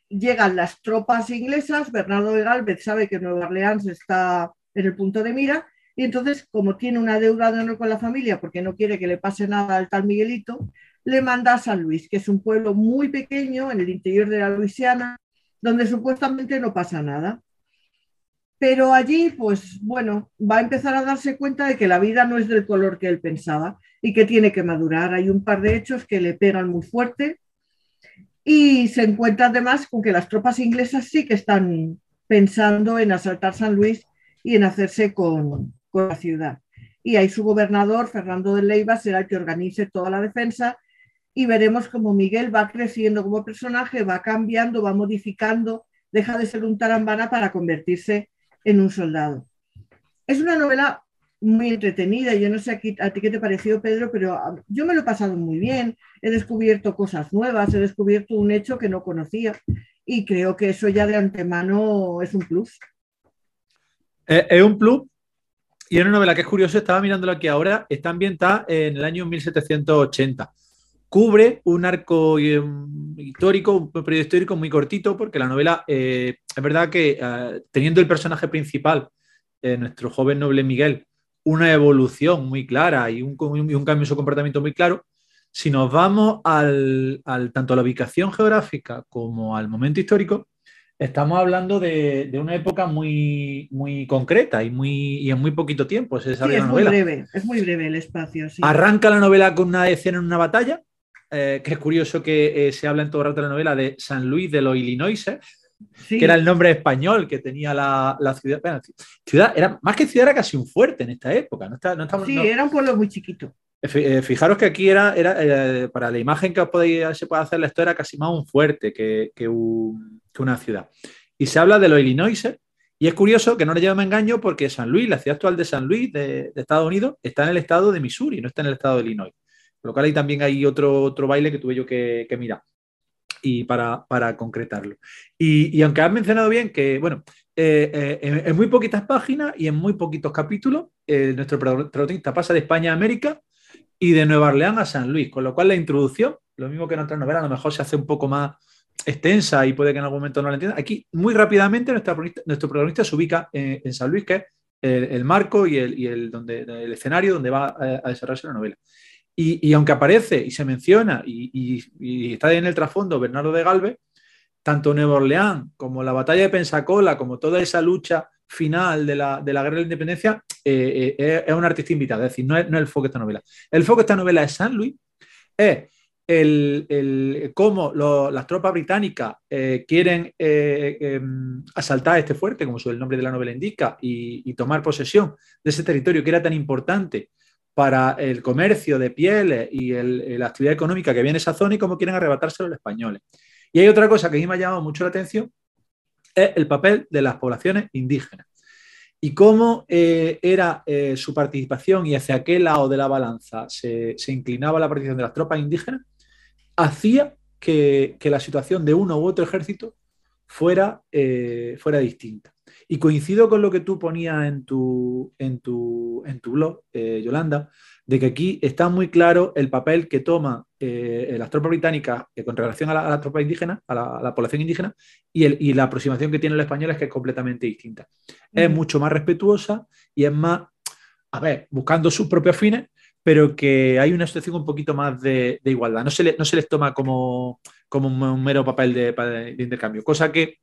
llegan las tropas inglesas, Bernardo de Galvez sabe que Nueva Orleans está en el punto de mira Y entonces, como tiene una deuda de honor con la familia, porque no quiere que le pase nada al tal Miguelito, le manda a San Luis, que es un pueblo muy pequeño en el interior de la Luisiana, donde supuestamente no pasa nada. Pero allí, pues bueno, va a empezar a darse cuenta de que la vida no es del color que él pensaba y que tiene que madurar. Hay un par de hechos que le pegan muy fuerte y se encuentra además con que las tropas inglesas sí que están pensando en asaltar San Luis y en hacerse con, la ciudad. Y ahí su gobernador, Fernando de Leiva, será el que organice toda la defensa y veremos cómo Miguel va creciendo como personaje, va cambiando, va modificando, deja de ser un tarambana para convertirse en un soldado. Es una novela muy entretenida, yo no sé a, ti qué te pareció, Pedro, pero yo me lo he pasado muy bien, he descubierto cosas nuevas, he descubierto un hecho que no conocía y creo que eso ya de antemano es un plus. Es un plus y es una novela que es curiosa, estaba mirándolo aquí ahora, está ambientada en el año 1780 cubre un arco eh, histórico, un periodo histórico muy cortito, porque la novela, eh, es verdad que eh, teniendo el personaje principal, nuestro joven noble Miguel, una evolución muy clara y un, un, cambio en su comportamiento muy claro, si nos vamos al, tanto a la ubicación geográfica como al momento histórico, estamos hablando de, una época muy, muy concreta y, muy, en muy poquito tiempo. es muy breve, es muy breve el espacio. Arranca la novela con una escena en una batalla, eh, que es curioso que eh, se habla en todo el rato de la novela de San Luis de los Illinois, que era el nombre español que tenía la, ciudad. ciudad era, más que ciudad, era casi un fuerte en esta época. No sí, era un pueblo muy chiquito. Eh, fijaros que aquí era, era para la imagen que os podéis, se puede hacer esto, era casi más un fuerte que, que, una ciudad. Y se habla de los Illinois, y es curioso que no le llevemos engaño porque San Luis, la ciudad actual de San Luis de, de, Estados Unidos, está en el estado de Missouri, no está en el estado de Illinois. Por lo cual ahí también hay otro, otro baile que tuve yo que, mirar y para, concretarlo. Y, aunque has mencionado bien que, bueno, eh, eh, en, muy poquitas páginas y en muy poquitos capítulos, eh, nuestro protagonista pasa de España a América y de Nueva Orleans a San Luis, con lo cual la introducción, lo mismo que en otras novelas, a lo mejor se hace un poco más extensa y puede que en algún momento no la entienda. Aquí, muy rápidamente, nuestro protagonista se ubica en, San Luis, que es el, marco y, el, el, donde, el escenario donde va a desarrollarse la novela. Y, aunque aparece y se menciona y, está en el trasfondo Bernardo de Galvez, tanto Nueva Orleans como la batalla de Pensacola, como toda esa lucha final de la, guerra de la independencia, eh, eh, es un artista invitado, es decir, no es, el foco de esta novela. El foco de esta novela es San Luis, es el, cómo las tropas británicas eh, quieren em, asaltar este fuerte, como el nombre de la novela indica, y, y, tomar posesión de ese territorio que era tan importante para el comercio de pieles y la actividad económica que viene esa zona y cómo quieren arrebatárselo los españoles. Y hay otra cosa que a mí me ha llamado mucho la atención, es el papel de las poblaciones indígenas y cómo eh, era eh, su participación y hacia qué lado de la balanza se, inclinaba la participación de las tropas indígenas, hacía que, la situación de uno u otro ejército fuera, eh, fuera distinta. Y coincido con lo que tú ponías en tu, en tu, en tu blog, eh, Yolanda, de que aquí está muy claro el papel que toma eh, las tropas británicas eh, con relación a la, tropa indígena, a la, población indígena, y, el, y, la aproximación que tienen los españoles que es completamente distinta. Es mucho más respetuosa y es más, a ver, buscando sus propios fines, pero que hay una situación un poquito más de, igualdad. No se, no se les toma como, como un, mero papel de, de intercambio, cosa que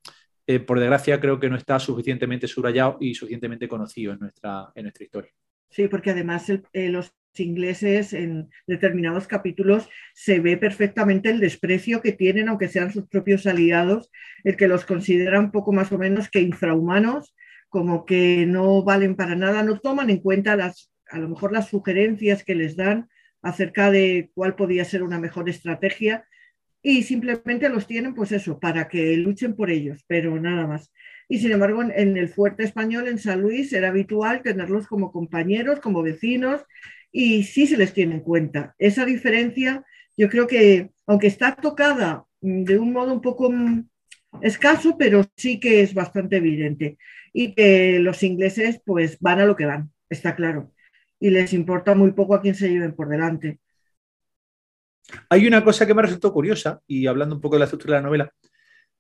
eh, por desgracia, creo que no está suficientemente subrayado y suficientemente conocido en nuestra, en nuestra historia. Sí, porque además eh, los ingleses en determinados capítulos se ve perfectamente el desprecio que tienen, aunque sean sus propios aliados, el que los considera un poco más o menos que infrahumanos, como que no valen para nada, no toman en cuenta las, a lo mejor las sugerencias que les dan acerca de cuál podría ser una mejor estrategia y simplemente los tienen, pues eso, para que luchen por ellos, pero nada más. Y sin embargo, en, el fuerte español, en San Luis, era habitual tenerlos como compañeros, como vecinos, y sí se les tiene en cuenta. Esa diferencia, yo creo que, aunque está tocada mm, de un modo un poco mm, escaso, pero sí que es bastante evidente. Y que los ingleses, pues, van a lo que van, está claro. Y les importa muy poco a quién se lleven por delante. Hay una cosa que me resultó curiosa, y hablando un poco de la estructura de la novela,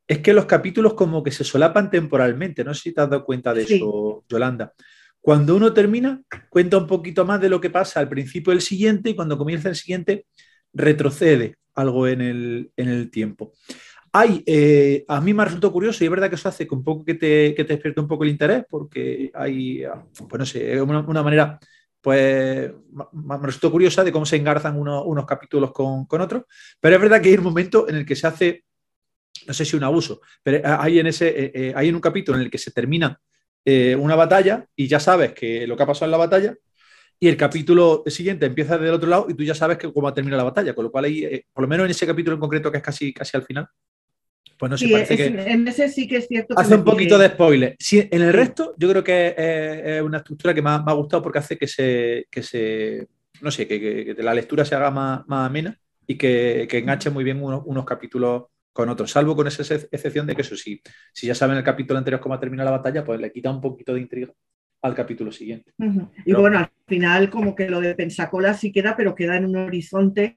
es que los capítulos como que se solapan temporalmente. No sé si te has dado cuenta de eso, Yolanda. cuando uno termina, cuenta un poquito más de lo que pasa al principio del siguiente y cuando comienza el siguiente, retrocede algo en el, en el tiempo. Hay, eh, a mí me resultado curioso y es verdad que eso hace que un poco que te, que te despierte un poco el interés porque hay, pues no sé, una, una manera, pues me resultó curiosa de cómo se engarzan unos capítulos con, con, otros, pero es verdad que hay un momento en el que se hace, no sé si un abuso, pero hay en, ese, eh, eh, hay en un capítulo en el que se termina una batalla y ya sabes que lo que ha pasado en la batalla y el capítulo siguiente empieza del otro lado y tú ya sabes que cómo termina la batalla, con lo cual ahí, por lo menos en ese capítulo en concreto que es casi, casi al final, pues no sé, parece que. En ese sí que es cierto. hace un poquito de spoiler. en el resto, yo creo que es, una estructura que me ha, gustado porque hace que se. Que se no sé, que, la lectura se haga más, amena y que, enganche muy bien unos, capítulos con otros, salvo con esa excepción de que eso sí, si ya saben el capítulo anterior cómo ha terminado la batalla, pues le quita un poquito de intriga al capítulo siguiente. Y bueno, al final como que lo de Pensacola sí queda, pero queda en un horizonte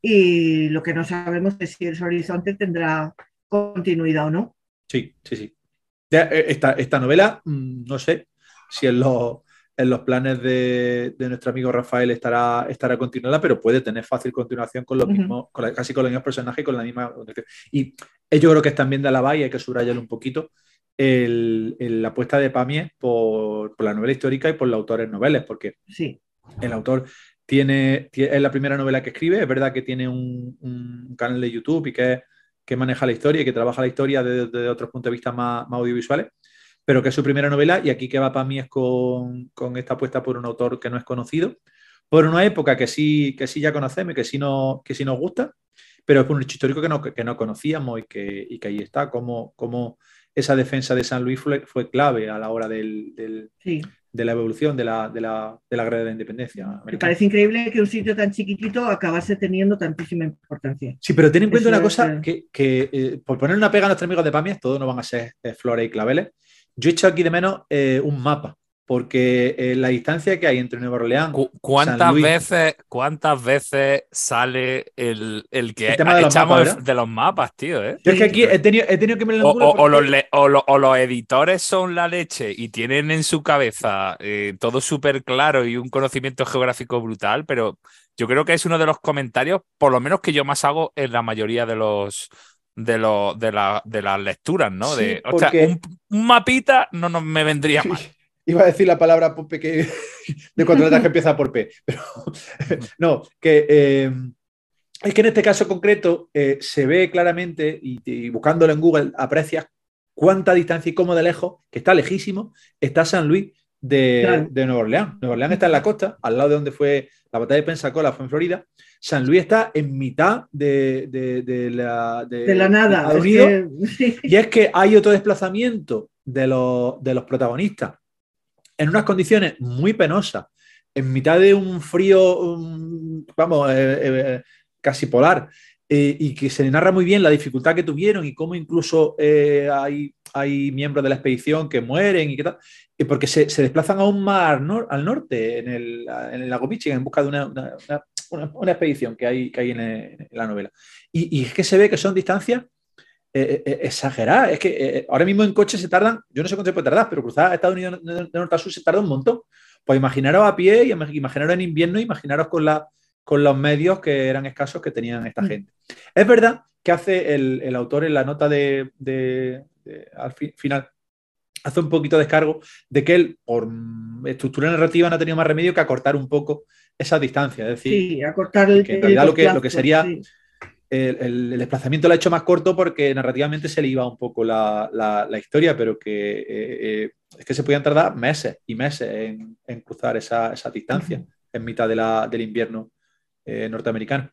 y lo que no sabemos es si ese horizonte tendrá continuidad o no. Sí, sí, sí. Eh, esta, esta novela, mm, no sé si en los, en los planes de, nuestro amigo Rafael estará, estará continuada, pero puede tener fácil continuación con, lo mismo, casi con los mismos personajes y con la misma. Y yo creo que es también de la y hay que subrayarlo un poquito. la apuesta de Pamie por, por, la novela histórica y por los autores noveles, porque sí. el autor tiene, es la primera novela que escribe, es verdad que tiene un, un canal de YouTube y que es que maneja la historia y que trabaja la historia desde, otros puntos de vista más, audiovisuales, pero que es su primera novela y aquí que va para mí es con, esta apuesta por un autor que no es conocido, por una época que sí, que sí ya conocemos y que sí, no, que sí nos gusta, pero es por un hecho histórico que no, que no conocíamos y que, y que ahí está, como, como esa defensa de San Luis fue, clave a la hora del, de la evolución de la, de la, de la guerra de la independencia. Me parece increíble que un sitio tan chiquitito acabase teniendo tantísima importancia. Sí, pero ten en cuenta una cosa, que, que eh, por poner una pega a nuestros amigos de Pamias, todos no van a ser eh, flores y claveles. Yo he hecho aquí de menos eh, un mapa porque eh, la distancia que hay entre Nueva Orleans. ¿Cuántas veces, cuántas veces sale el, el que de los echamos mapas, de los mapas, tío? ¿eh? Yo es que aquí he tenido, he tenido que me lo o, o, los o, los editores son la leche y tienen en su cabeza eh, todo súper claro y un conocimiento geográfico brutal, pero yo creo que es uno de los comentarios, por lo menos que yo más hago en la mayoría de los de, lo, de, la, de las lecturas, ¿no? de, o sea, un, un, mapita no, no me vendría mal. Iba a decir la palabra Pope que, de cuatro letras que empieza por P, pero no, que eh, es que en este caso concreto eh, se ve claramente y, buscándolo en Google aprecias cuánta distancia y cómo de lejos, que está lejísimo, está San Luis de, Nueva Orleans. Nueva Orleans está en la costa, al lado de donde fue la batalla de Pensacola, fue en Florida. San Luis está en mitad de, la, de la nada. Y es que hay otro desplazamiento de los, de los protagonistas en unas condiciones muy penosas, en mitad de un frío, vamos, eh, eh, casi polar, eh, y que se narra muy bien la dificultad que tuvieron y cómo incluso hay, hay miembros de la expedición que mueren y qué tal, porque se, desplazan aún más al, norte, en el, en el, lago Michigan, en busca de una, una, expedición que hay, que hay en, la novela. Y, y, es que se ve que son distancias eh, eh, exagerar. Es que eh, ahora mismo en coche se tardan, yo no sé cuánto puede tardar, pero cruzar a Estados Unidos de norte a sur se tarda un montón. Pues imaginaros a pie, imaginaros en invierno, imaginaros con, la, con los medios que eran escasos que tenían esta mm. gente. Es verdad que hace el, autor en la nota de, al final, hace un poquito de descargo de que él, por estructura narrativa, no ha tenido más remedio que acortar un poco esa distancia. Es decir, sí, acortar el, que en realidad lo, que, lo que sería el, desplazamiento lo ha hecho más corto porque narrativamente se le iba un poco la, historia, pero que eh, eh, es que se podían tardar meses y meses en, cruzar esa, distancia en mitad del invierno eh, norteamericano.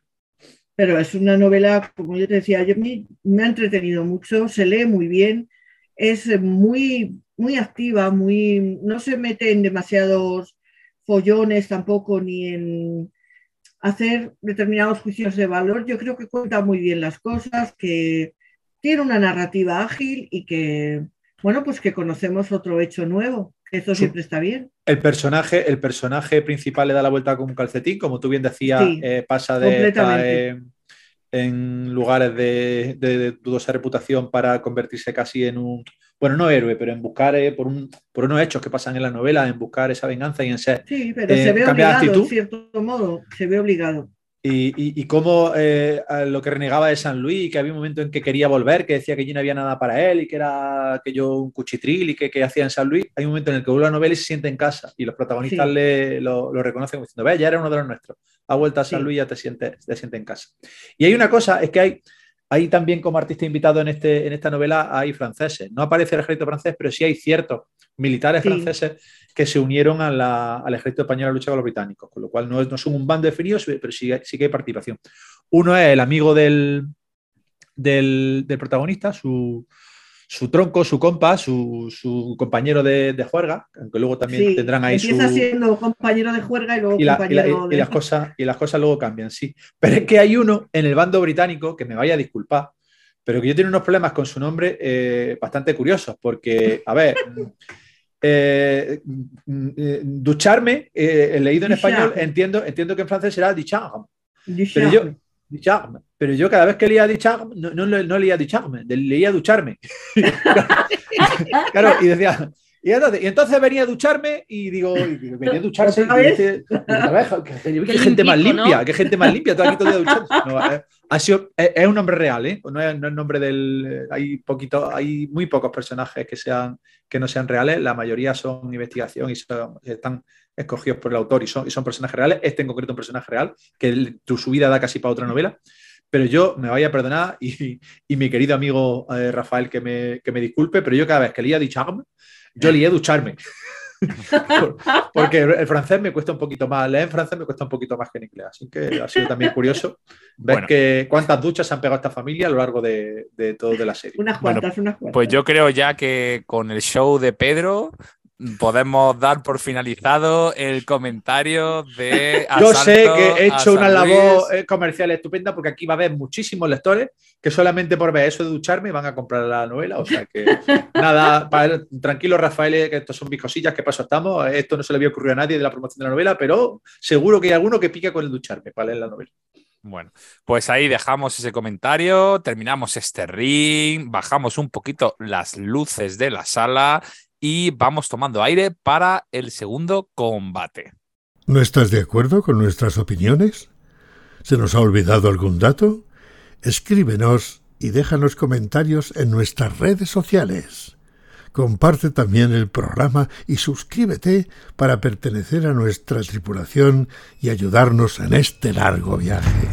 Pero es una novela, como yo te decía, yo me, ha entretenido mucho, se lee muy bien, es muy, muy activa, muy, no se mete en demasiados follones tampoco, ni en hacer determinados juicios de valor. Yo creo que cuenta muy bien las cosas, que tiene una narrativa ágil y que, bueno, pues que conocemos otro hecho nuevo. Eso siempre está bien. El personaje, el personaje principal le da la vuelta con un calcetín, como tú bien decías, eh, pasa de en, lugares de, dudosa reputación para convertirse casi en un, bueno, no héroe, pero en buscar eh, por, un, por unos hechos que pasan en la novela, en buscar esa venganza y en ser. Sí, pero se ve obligado, en cierto modo, se ve obligado. Y, y, cómo eh, lo que renegaba de San Luis, que había un momento en que quería volver, que decía que allí no había nada para él y que era aquello un cuchitril y que, que hacía en San Luis. Hay un momento en el que vuelve a la novela y se siente en casa y los protagonistas le, lo, lo, reconocen como diciendo, ve, ya era uno de los nuestros, ha vuelto a San Luis y ya te siente, te siente en casa. Y hay una cosa, es que hay, hay también como artista invitado en, este, en esta novela, hay franceses. No aparece el ejército francés, pero sí hay ciertos militares franceses que se unieron al ejército español a la lucha con los británicos, con lo cual no, no son un bando definido, pero sí, sí, que hay participación. Uno es el amigo del, del, protagonista, su, su, tronco, su compa, su, su compañero de, de, juerga, aunque luego también tendrán ahí empieza siendo compañero de juerga y luego compañero y, las cosas, y las cosas luego cambian, sí. Pero es que hay uno en el bando británico, que me vaya a disculpar, pero que yo tengo unos problemas con su nombre eh, bastante curiosos, porque, a ver, eh, mm, eh, ducharme, eh, leído en español, entiendo, entiendo que en francés será dicharme. Pero yo, pero yo cada vez que leía dicharme, no, no, no leía dicharme, leía ducharme. claro, y decía, y entonces, venía a ducharme y digo, venía a ducharse. Y qué, gente más limpia, qué gente más limpia, todo aquí todo No, ha sido, es, un nombre real, ¿eh? No es, no nombre del. Hay poquito, hay muy pocos personajes que sean que no sean reales. La mayoría son investigación y están escogidos por el autor y son, y son personajes reales. Este en concreto es un personaje real, que tu, su vida da casi para otra novela. Pero yo me vaya a perdonar y, y mi querido amigo eh, Rafael que me, que me disculpe, pero yo cada vez que leía Dicham, yo lié ducharme. Porque el francés me cuesta un poquito más, leer en francés me cuesta un poquito más que en inglés. Así que ha sido también curioso ver que cuántas duchas se han pegado esta familia a lo largo de, de todo de la serie. Unas cuantas, unas cuantas. Pues yo creo ya que con el show de Pedro podemos dar por finalizado el comentario de. Yo sé que he hecho una labor eh, comercial estupenda porque aquí va a haber muchísimos lectores que solamente por ver eso de ducharme van a comprar la novela. O sea que nada, tranquilo, Rafael, que estos son mis cosillas, que paso estamos. Esto no se le había ocurrido a nadie de la promoción de la novela, pero seguro que hay alguno que pica con el ducharme para leer la novela. Bueno, pues ahí dejamos ese comentario, terminamos este ring, bajamos un poquito las luces de la sala y vamos tomando aire para el segundo combate. ¿No estás de acuerdo con nuestras opiniones? ¿Se nos ha olvidado algún dato? Escríbenos y déjanos comentarios en nuestras redes sociales. Comparte también el programa y suscríbete para pertenecer a nuestra tripulación y ayudarnos en este largo viaje.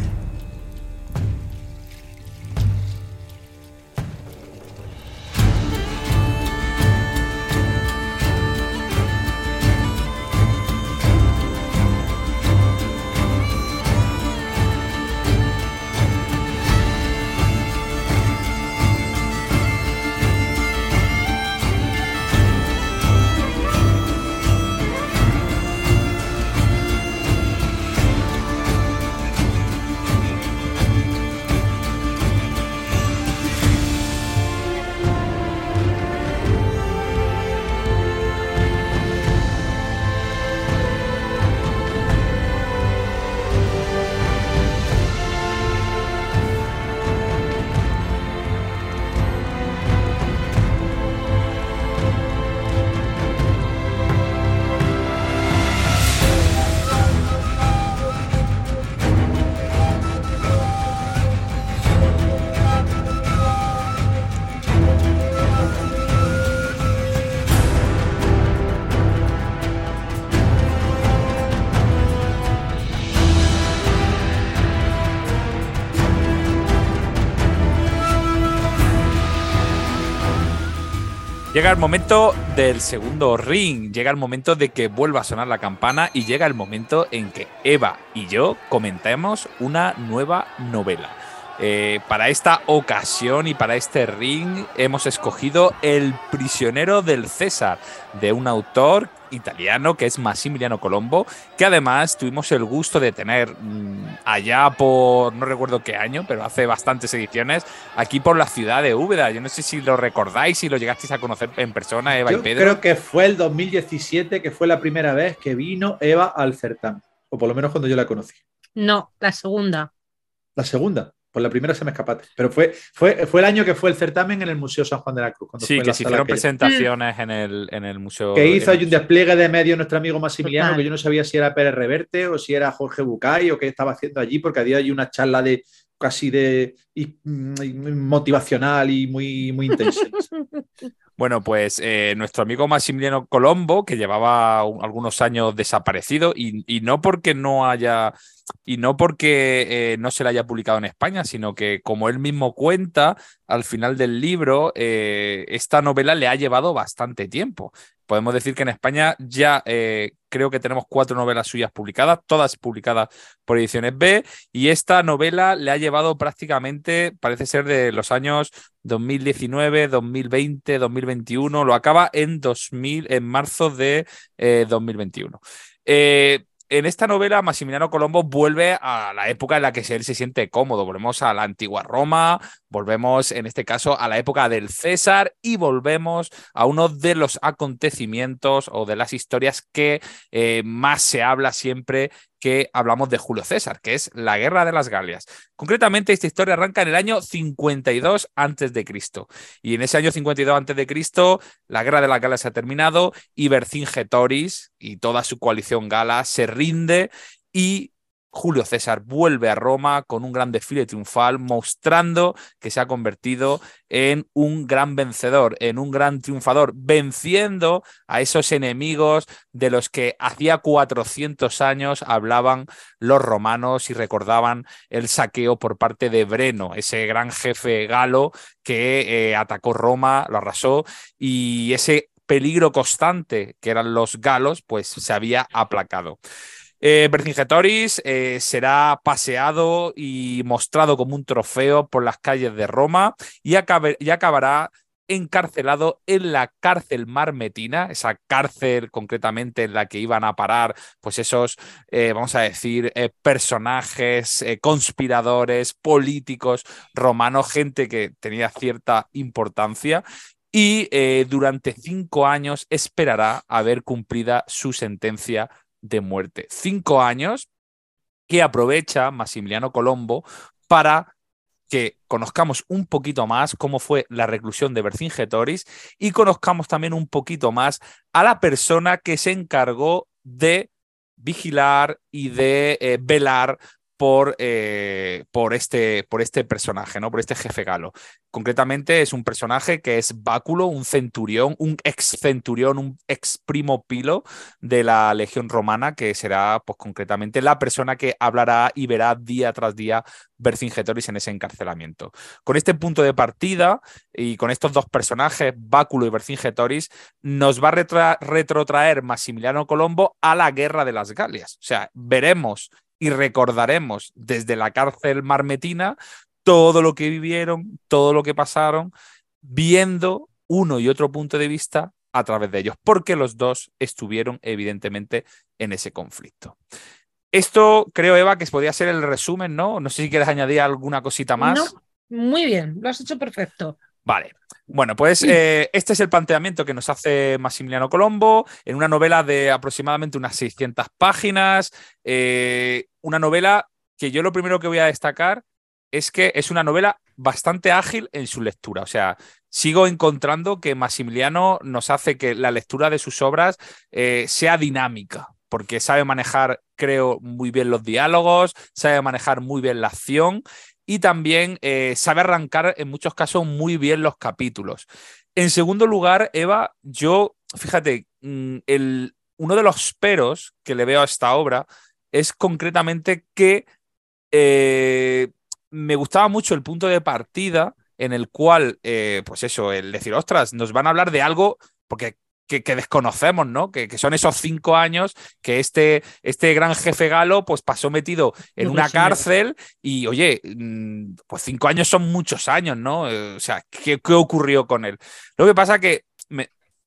Llega el momento del segundo ring, llega el momento de que vuelva a sonar la campana y llega el momento en que Eva y yo comentemos una nueva novela. Eh, para esta ocasión y para este ring hemos escogido El prisionero del César, de un autor italiano que es Massimiliano Colombo, que además tuvimos el gusto de tener mm, allá por, no recuerdo qué año, pero hace bastantes ediciones, aquí por la ciudad de Úbeda. Yo no sé si lo recordáis, si lo llegasteis a conocer en persona, Eva y Pedro. Creo que fue el 2017 que fue la primera vez que vino Eva al certamen, o por lo menos cuando yo la conocí. No, la segunda. ¿La segunda? La primera se me escapaste. Pero fue, fue, fue el año que fue el certamen en el Museo San Juan de la Cruz. sí, que se hicieron presentaciones en el, en el museo. Que hizo un despliegue de medio nuestro amigo Maximiliano, que yo no sabía si era Pérez Reverte o si era Jorge Bucay o qué estaba haciendo allí, porque había allí una charla de casi de motivacional y muy, muy intensa. Bueno, pues eh, nuestro amigo Maximiliano Colombo, que llevaba algunos años desaparecido, y, no porque no haya, y no porque eh, no se le haya publicado en España, sino que como él mismo cuenta al final del libro, eh, esta novela le ha llevado bastante tiempo. Podemos decir que en España ya creo que tenemos cuatro novelas suyas publicadas, todas publicadas por Ediciones B, y esta novela le ha llevado prácticamente, parece ser de los años 2019, 2020, 2021, lo acaba en, 2000, en marzo de 2021. Eh, en esta novela, Maximiliano Colombo vuelve a la época en la que él se siente cómodo. Volvemos a la antigua Roma, volvemos en este caso a la época del César y volvemos a uno de los acontecimientos o de las historias que eh, más se habla siempre que hablamos de Julio César, que es la Guerra de las Galias. Concretamente, esta historia arranca en el año 52 a.C. Y en ese año 52 a.C., la Guerra de las Galias ha terminado y Vercingetoris y toda su coalición gala se rinde y Julio César vuelve a Roma con un gran desfile triunfal, mostrando que se ha convertido en un gran vencedor, en un gran triunfador, venciendo a esos enemigos de los que hacía 400 años hablaban los romanos y recordaban el saqueo por parte de Breno, ese gran jefe galo que eh, atacó Roma, lo arrasó y ese peligro constante que eran los galos, pues se había aplacado. Eh, eh, será paseado y mostrado como un trofeo por las calles de Roma y, acabará encarcelado en la cárcel marmetina, esa cárcel concretamente en la que iban a parar pues esos, eh, vamos a decir, personajes, conspiradores, políticos romanos, gente que tenía cierta importancia y durante cinco años esperará haber cumplida su sentencia de muerte. Cinco años que aprovecha Maximiliano Colombo para que conozcamos un poquito más cómo fue la reclusión de Vercingetoris y conozcamos también un poquito más a la persona que se encargó de vigilar y de eh, velar por, eh, por, este, por este personaje, ¿no? por este jefe galo. Concretamente es un personaje que es Báculo, un centurión, un ex centurión, un ex primo pilo de la Legión Romana, que será pues, concretamente la persona que hablará y verá día tras día Vercingetoris en ese encarcelamiento. Con este punto de partida y con estos dos personajes, Báculo y Vercingetoris, nos va a retrotraer Maximiliano Colombo a la guerra de las Galias. O sea, veremos y recordaremos desde la cárcel marmetina todo lo que vivieron, todo lo que pasaron, viendo uno y otro punto de vista a través de ellos, porque los dos estuvieron evidentemente en ese conflicto. Esto creo, Eva, que podría ser el resumen, ¿no? No sé si quieres añadir alguna cosita más. muy bien, lo has hecho perfecto. Vale. Bueno, pues eh, este es el planteamiento que nos hace Maximiliano Colombo en una novela de aproximadamente unas 600 páginas. Eh, una novela que yo lo primero que voy a destacar es que es una novela bastante ágil en su lectura. O sea, sigo encontrando que Maximiliano nos hace que la lectura de sus obras eh, sea dinámica, porque sabe manejar, creo, muy bien los diálogos, sabe manejar muy bien la acción y también eh, sabe arrancar en muchos casos muy bien los capítulos. En segundo lugar, Eva, yo, fíjate, mm, el, uno de los peros que le veo a esta obra es concretamente que eh, me gustaba mucho el punto de partida en el cual, eh, pues eso, el decir, ostras, nos van a hablar de algo, porque que, desconocemos, ¿no? Que, que, son esos cinco años que este, este gran jefe galo pues pasó metido en una cárcel y, oye, mm, pues cinco años son muchos años, ¿no? Eh, o sea, ¿qué, qué ocurrió con él? Lo que pasa que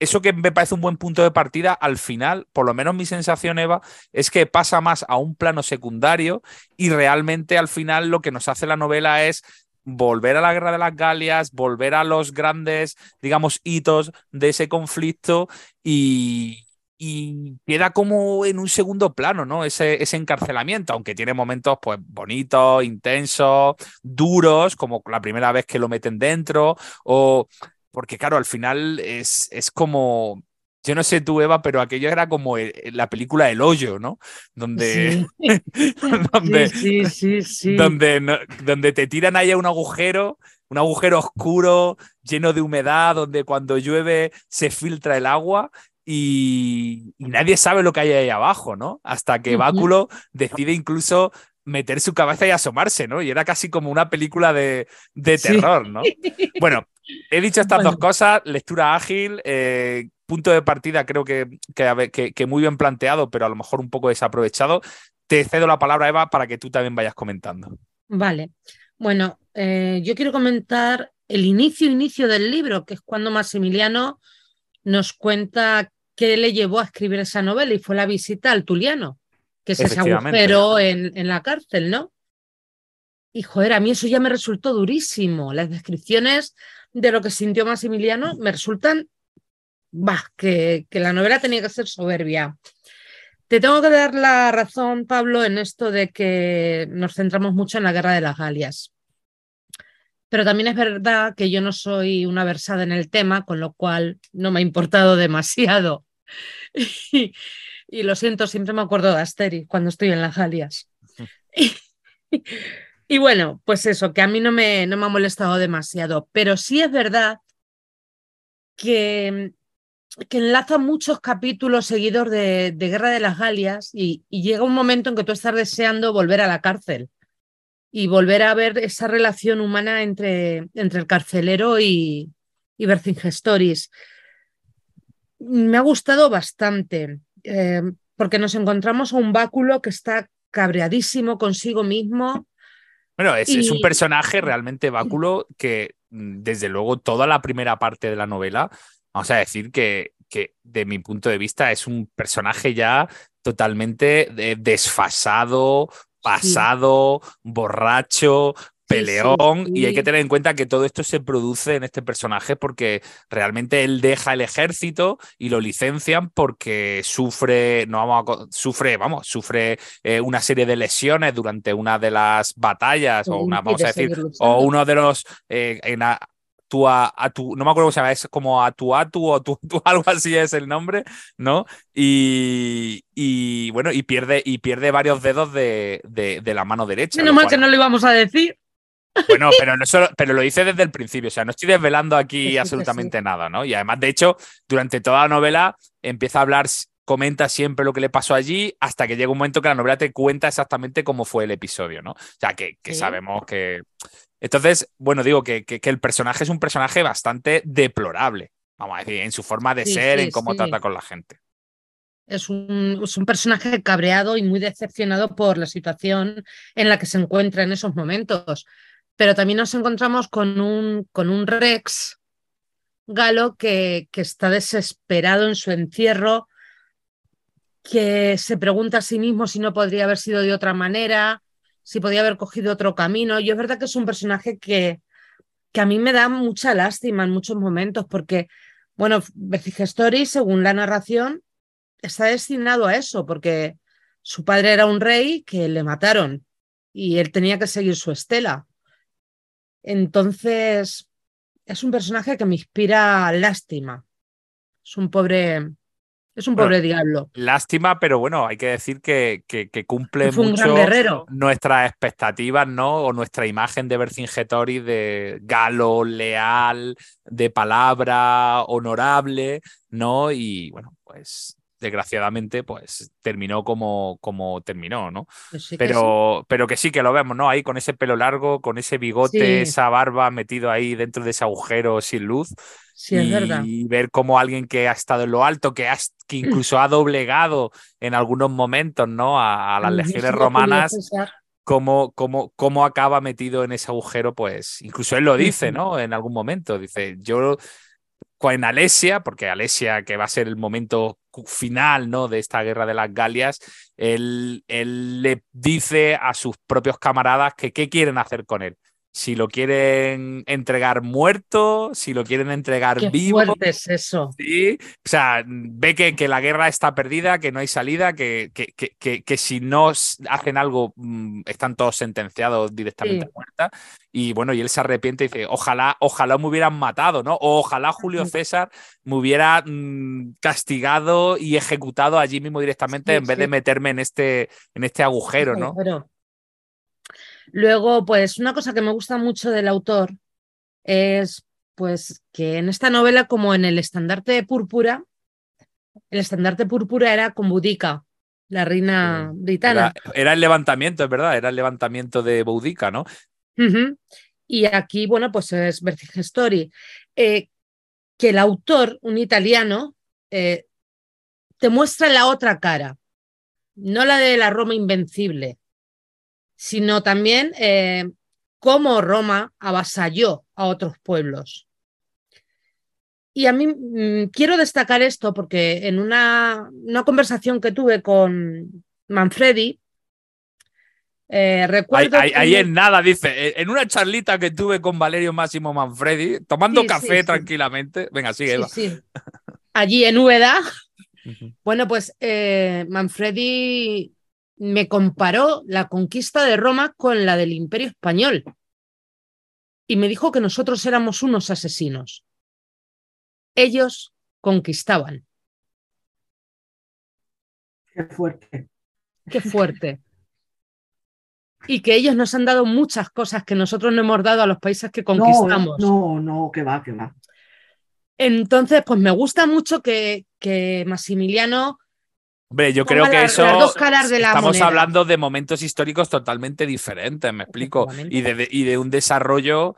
eso que me parece un buen punto de partida, al final, por lo menos mi sensación, Eva, es que pasa más a un plano secundario y realmente al final lo que nos hace la novela es volver a la guerra de las Galias, volver a los grandes, digamos, hitos de ese conflicto y, y queda como en un segundo plano, ¿no? Ese, ese encarcelamiento, aunque tiene momentos pues bonitos, intensos, duros, como la primera vez que lo meten dentro, o porque claro, al final es, es como yo no sé tú, Eva, pero aquello era como la película El Hoyo, ¿no? Donde, donde, sí, sí, sí, donde, donde, te tiran ahí a un agujero, un agujero oscuro, lleno de humedad, donde cuando llueve se filtra el agua y, nadie sabe lo que hay ahí abajo, ¿no? Hasta que Báculo decide incluso meter su cabeza y asomarse, ¿no? Y era casi como una película de, de terror, ¿no? Bueno, he dicho estas dos cosas, lectura ágil, eh, punto de partida creo que, que, muy bien planteado, pero a lo mejor un poco desaprovechado. Te cedo la palabra, Eva, para que tú también vayas comentando. Vale. Bueno, eh, yo quiero comentar el inicio, inicio del libro, que es cuando Maximiliano nos cuenta qué le llevó a escribir esa novela y fue la visita al Tuliano, que es ese agujero en, en la cárcel, ¿no? Y joder, a mí eso ya me resultó durísimo. Las descripciones de lo que sintió Maximiliano me resultan bah, que, que la novela tenía que ser soberbia. Te tengo que dar la razón, Pablo, en esto de que nos centramos mucho en la guerra de las Galias. Pero también es verdad que yo no soy una versada en el tema, con lo cual no me ha importado demasiado. Y, lo siento, siempre me acuerdo de Asterix cuando estoy en las Galias. Y, y, bueno, pues eso, que a mí no me, no me ha molestado demasiado. Pero sí es verdad que que enlaza muchos capítulos seguidos de, Guerra de las Galias y, llega un momento en que tú estás deseando volver a la cárcel y volver a ver esa relación humana entre, entre el carcelero y, y Vercingestoris. Me ha gustado bastante eh, porque nos encontramos a un báculo que está cabreadísimo consigo mismo. Bueno, es, es un personaje realmente báculo que mm, desde luego toda la primera parte de la novela vamos a decir que, que de mi punto de vista es un personaje ya totalmente desfasado, pasado, borracho, peleón y hay que tener en cuenta que todo esto se produce en este personaje porque realmente él deja el ejército y lo licencian porque sufre, no vamos sufre, vamos, sufre eh, una serie de lesiones durante una de las batallas o una, vamos a decir, o uno de los eh, a, tu, no me acuerdo cómo se llama, es como a tu atu o tu, algo así es el nombre, ¿no? Y, y, bueno, y pierde, y pierde varios dedos de, de, la mano derecha. Menos mal que no lo íbamos a decir. Bueno, pero, no solo, pero lo hice desde el principio, o sea, no estoy desvelando aquí absolutamente nada, ¿no? Y además, de hecho, durante toda la novela empieza a hablar, comenta siempre lo que le pasó allí, hasta que llega un momento que la novela te cuenta exactamente cómo fue el episodio, ¿no? O sea, que, que sabemos que, entonces, bueno, digo que, que, el personaje es un personaje bastante deplorable, vamos a decir, en su forma de ser, en cómo trata con la gente. Es un, es un, personaje cabreado y muy decepcionado por la situación en la que se encuentra en esos momentos. Pero también nos encontramos con un, con un Rex Galo que, que está desesperado en su encierro, que se pregunta a sí mismo si no podría haber sido de otra manera, si podía haber cogido otro camino. Yo es verdad que es un personaje que, que a mí me da mucha lástima en muchos momentos, porque, bueno, Vercingetorix, según la narración, está destinado a eso, porque su padre era un rey que le mataron y él tenía que seguir su estela. Entonces, es un personaje que me inspira lástima. Es un pobre, es un pobre diablo. Lástima, pero bueno, hay que decir que, que, cumple mucho nuestras expectativas, ¿no? O nuestra imagen de Vercingetorix de galo, leal, de palabra, honorable, ¿no? Y bueno, pues desgraciadamente, pues terminó como, como terminó, ¿no? Pues pero, pero que sí que lo vemos, ¿no? Ahí con ese pelo largo, con ese bigote, esa barba metido ahí dentro de ese agujero sin luz. Sí, es verdad. Y ver cómo alguien que ha estado en lo alto, que, que incluso ha doblegado en algunos momentos, ¿no? A, las legiones romanas. Cómo, cómo, cómo, acaba metido en ese agujero, pues incluso él lo dice, ¿no? En algún momento. Dice, yo en Alesia, porque Alesia, que va a ser el momento final ¿no? de esta guerra de las Galias, él, él, le dice a sus propios camaradas que qué quieren hacer con él. Si lo quieren entregar muerto, si lo quieren entregar Qué vivo. Fuerte es eso. Sí, o sea, ve que, que, la guerra está perdida, que no hay salida, que, que, que, que si no hacen algo mm, están todos sentenciados directamente Sí. a muerta. Y bueno, y él se arrepiente y dice, ojalá, ojalá me hubieran matado, ¿no? O ojalá Julio. César me hubiera mm, castigado y ejecutado allí mismo directamente Sí, en vez de meterme en este, en este agujero, ¿no? Pero luego, pues una cosa que me gusta mucho del autor es pues que en esta novela, como en el estandarte de púrpura, el estandarte púrpura era con Boudica, la reina britana. Era, era el levantamiento, es verdad, era el levantamiento de Boudica, ¿no? Y aquí, bueno, pues es Vercingetorix. Eh, que el autor, un italiano, eh, te muestra la otra cara, no la de la Roma invencible, sino también eh, cómo Roma avasalló a otros pueblos. Y a mí mm, quiero destacar esto porque en una, una conversación que tuve con Manfredi, eh, Ahí, recuerdo ahí- que ahí me- en nada, dice, en una charlita que tuve con Valerio Máximo Manfredi, tomando Sí, café sí. tranquilamente. Venga, sigue, Sí, Eva. Allí en Úbeda, bueno, pues eh, Manfredi me comparó la conquista de Roma con la del Imperio Español y me dijo que nosotros éramos unos asesinos. Ellos conquistaban. Qué fuerte. Qué fuerte. Y que ellos nos han dado muchas cosas que nosotros no hemos dado a los países que conquistamos. No, no, no, que va, que va. Entonces, pues me gusta mucho que, que Maximiliano Hombre, yo creo que eso. las dos caras de la estamos moneda. hablando de momentos históricos totalmente diferentes, me explico. Y de, de- y de un desarrollo.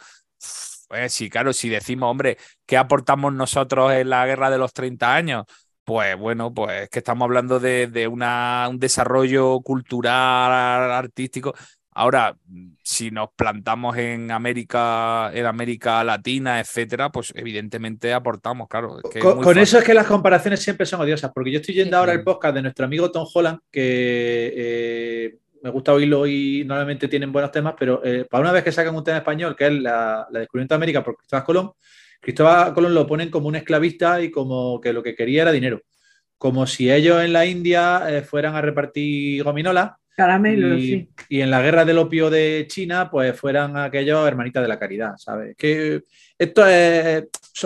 Pues sí, claro, si decimos, hombre, ¿qué aportamos nosotros en la guerra de los 30 años? Pues bueno, pues que estamos hablando de, de una, un desarrollo cultural, artístico. Ahora, si nos plantamos en América, en América Latina, etcétera, pues evidentemente aportamos, claro. es que es Con, eso es que las comparaciones siempre son odiosas, porque yo estoy yendo Sí. ahora al podcast de nuestro amigo Tom Holland, que eh, me gusta oírlo y normalmente tienen buenos temas, pero eh, para una vez que sacan un tema español, que es la, la descubrimiento de América por Cristóbal Colón, Cristóbal Colón lo ponen como un esclavista y como que lo que quería era dinero. Como si ellos en la India eh, fueran a repartir gominolas Caramelo, y, sí. y en la guerra del opio de China, pues fueran aquellos hermanitas de la caridad, ¿sabes? Que esto es.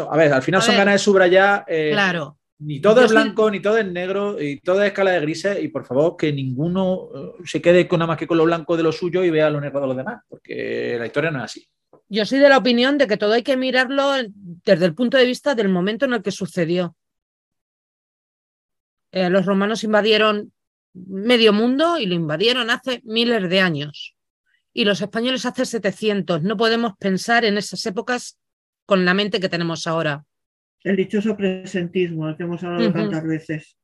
a ver, al final A son ver, ganas de subrayar. eh, Claro. Ni todo Yo es soy- blanco, ni todo es negro, y todo es escala de grises. Y por favor, que ninguno eh, se quede con nada más que con lo blanco de lo suyo y vea lo negro de los demás, porque la historia no es así. Yo soy de la opinión de que todo hay que mirarlo desde el punto de vista del momento en el que sucedió. Eh, los romanos invadieron medio mundo y lo invadieron hace miles de años. Y los españoles hace 700. No podemos pensar en esas épocas con la mente que tenemos ahora. El dichoso presentismo, del que hemos hablado tantas veces.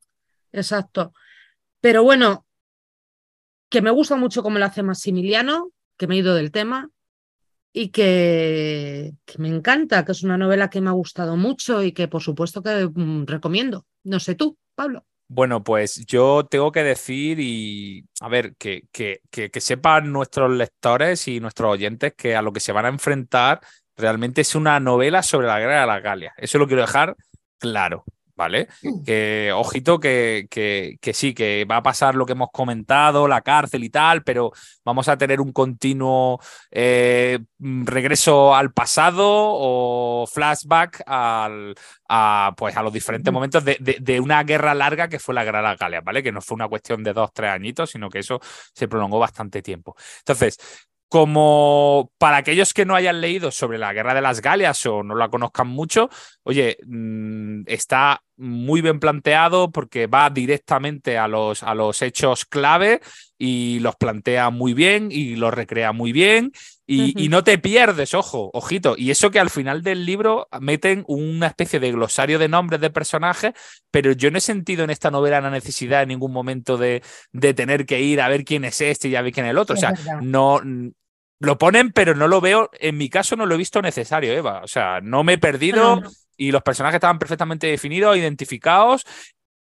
Exacto. Pero bueno, que me gusta mucho cómo lo hace Maximiliano, que me he ido del tema, y que, que me encanta, que es una novela que me ha gustado mucho y que por supuesto que mm, recomiendo. No sé tú, Pablo. Bueno, pues yo tengo que decir y a ver, que, que, que, que sepan nuestros lectores y nuestros oyentes que a lo que se van a enfrentar realmente es una novela sobre la guerra de las Galias. Eso lo quiero dejar claro, ¿vale? Que ojito que, que, que sí, que va a pasar lo que hemos comentado, la cárcel y tal, pero vamos a tener un continuo eh, regreso al pasado o flashback al, a, pues, a los diferentes momentos de, de- de una guerra larga que fue la guerra de las Galias, ¿vale? Que no fue una cuestión de dos, tres añitos, sino que eso se prolongó bastante tiempo. Entonces, como para aquellos que no hayan leído sobre la guerra de las Galias o no la conozcan mucho, oye, mm, está muy bien planteado porque va directamente a los, a los hechos clave y los plantea muy bien y los recrea muy bien y, y no te pierdes, ojo, ojito. Y eso que al final del libro meten una especie de glosario de nombres de personajes, pero yo no he sentido en esta novela la necesidad en ningún momento de, de tener que ir a ver quién es este y a ver quién es el otro. Es o sea, verdad. no lo ponen, pero no lo veo, en mi caso no lo he visto necesario, Eva. O sea, no me he perdido No, no. y los personajes estaban perfectamente definidos, identificados.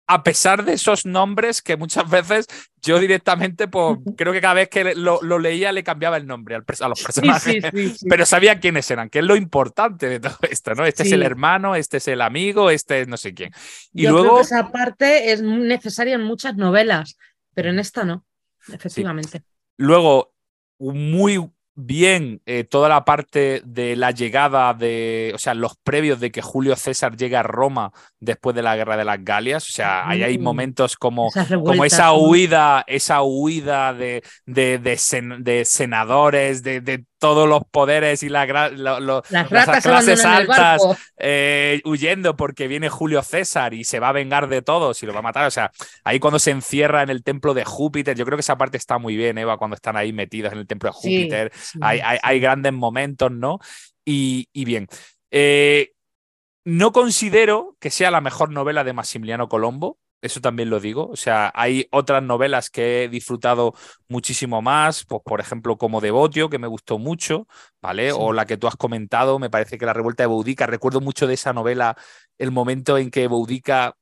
a pesar de esos nombres que muchas veces yo directamente, pues creo que cada vez que lo, leía le cambiaba el nombre a los personajes, pero sabía quiénes eran, que es lo importante de todo esto, ¿no? Este es el hermano, este es el amigo, este es no sé quién. Y yo luego... Creo que esa parte es necesaria en muchas novelas, pero en esta no, efectivamente. Luego, muy bien eh, toda la parte de la llegada de, o sea, los previos de que Julio César llega a Roma después de la guerra de las Galias. O sea, ahí hay mm. momentos como, como esa huida, esa huida de, de, de, senadores, de, todos los poderes y las clases altas eh, huyendo porque viene Julio César y se va a vengar de todos y lo va a matar. O sea, ahí cuando se encierra en el templo de Júpiter, yo creo que esa parte está muy bien, Eva, cuando están ahí metidos en el templo de Júpiter. hay, hay, grandes momentos, ¿no? Y, bien. Eh, no considero que sea la mejor novela de Maximiliano Colombo, eso también lo digo. O sea, hay otras novelas que he disfrutado muchísimo más, pues por ejemplo como Devotio, que me gustó mucho, ¿vale? O la que tú has comentado, me parece que La Revuelta de Boudica, recuerdo mucho de esa novela el momento en que Boudica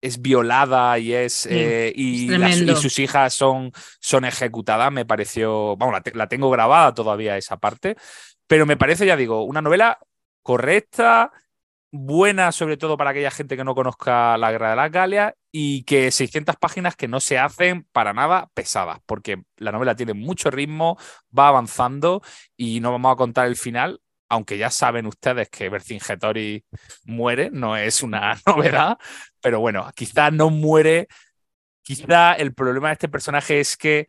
es violada y es eh, y, sus hijas son, son ejecutadas, me pareció, vamos, la tengo grabada todavía esa parte, pero me parece, ya digo, una novela correcta, buena sobre todo para aquella gente que no conozca la Guerra de las Galias y que 600 páginas que no se hacen para nada pesadas, porque la novela tiene mucho ritmo, va avanzando y no vamos a contar el final, aunque ya saben ustedes que Vercingetorix muere, no es una novedad, pero bueno, quizá no muere, quizá el problema de este personaje es que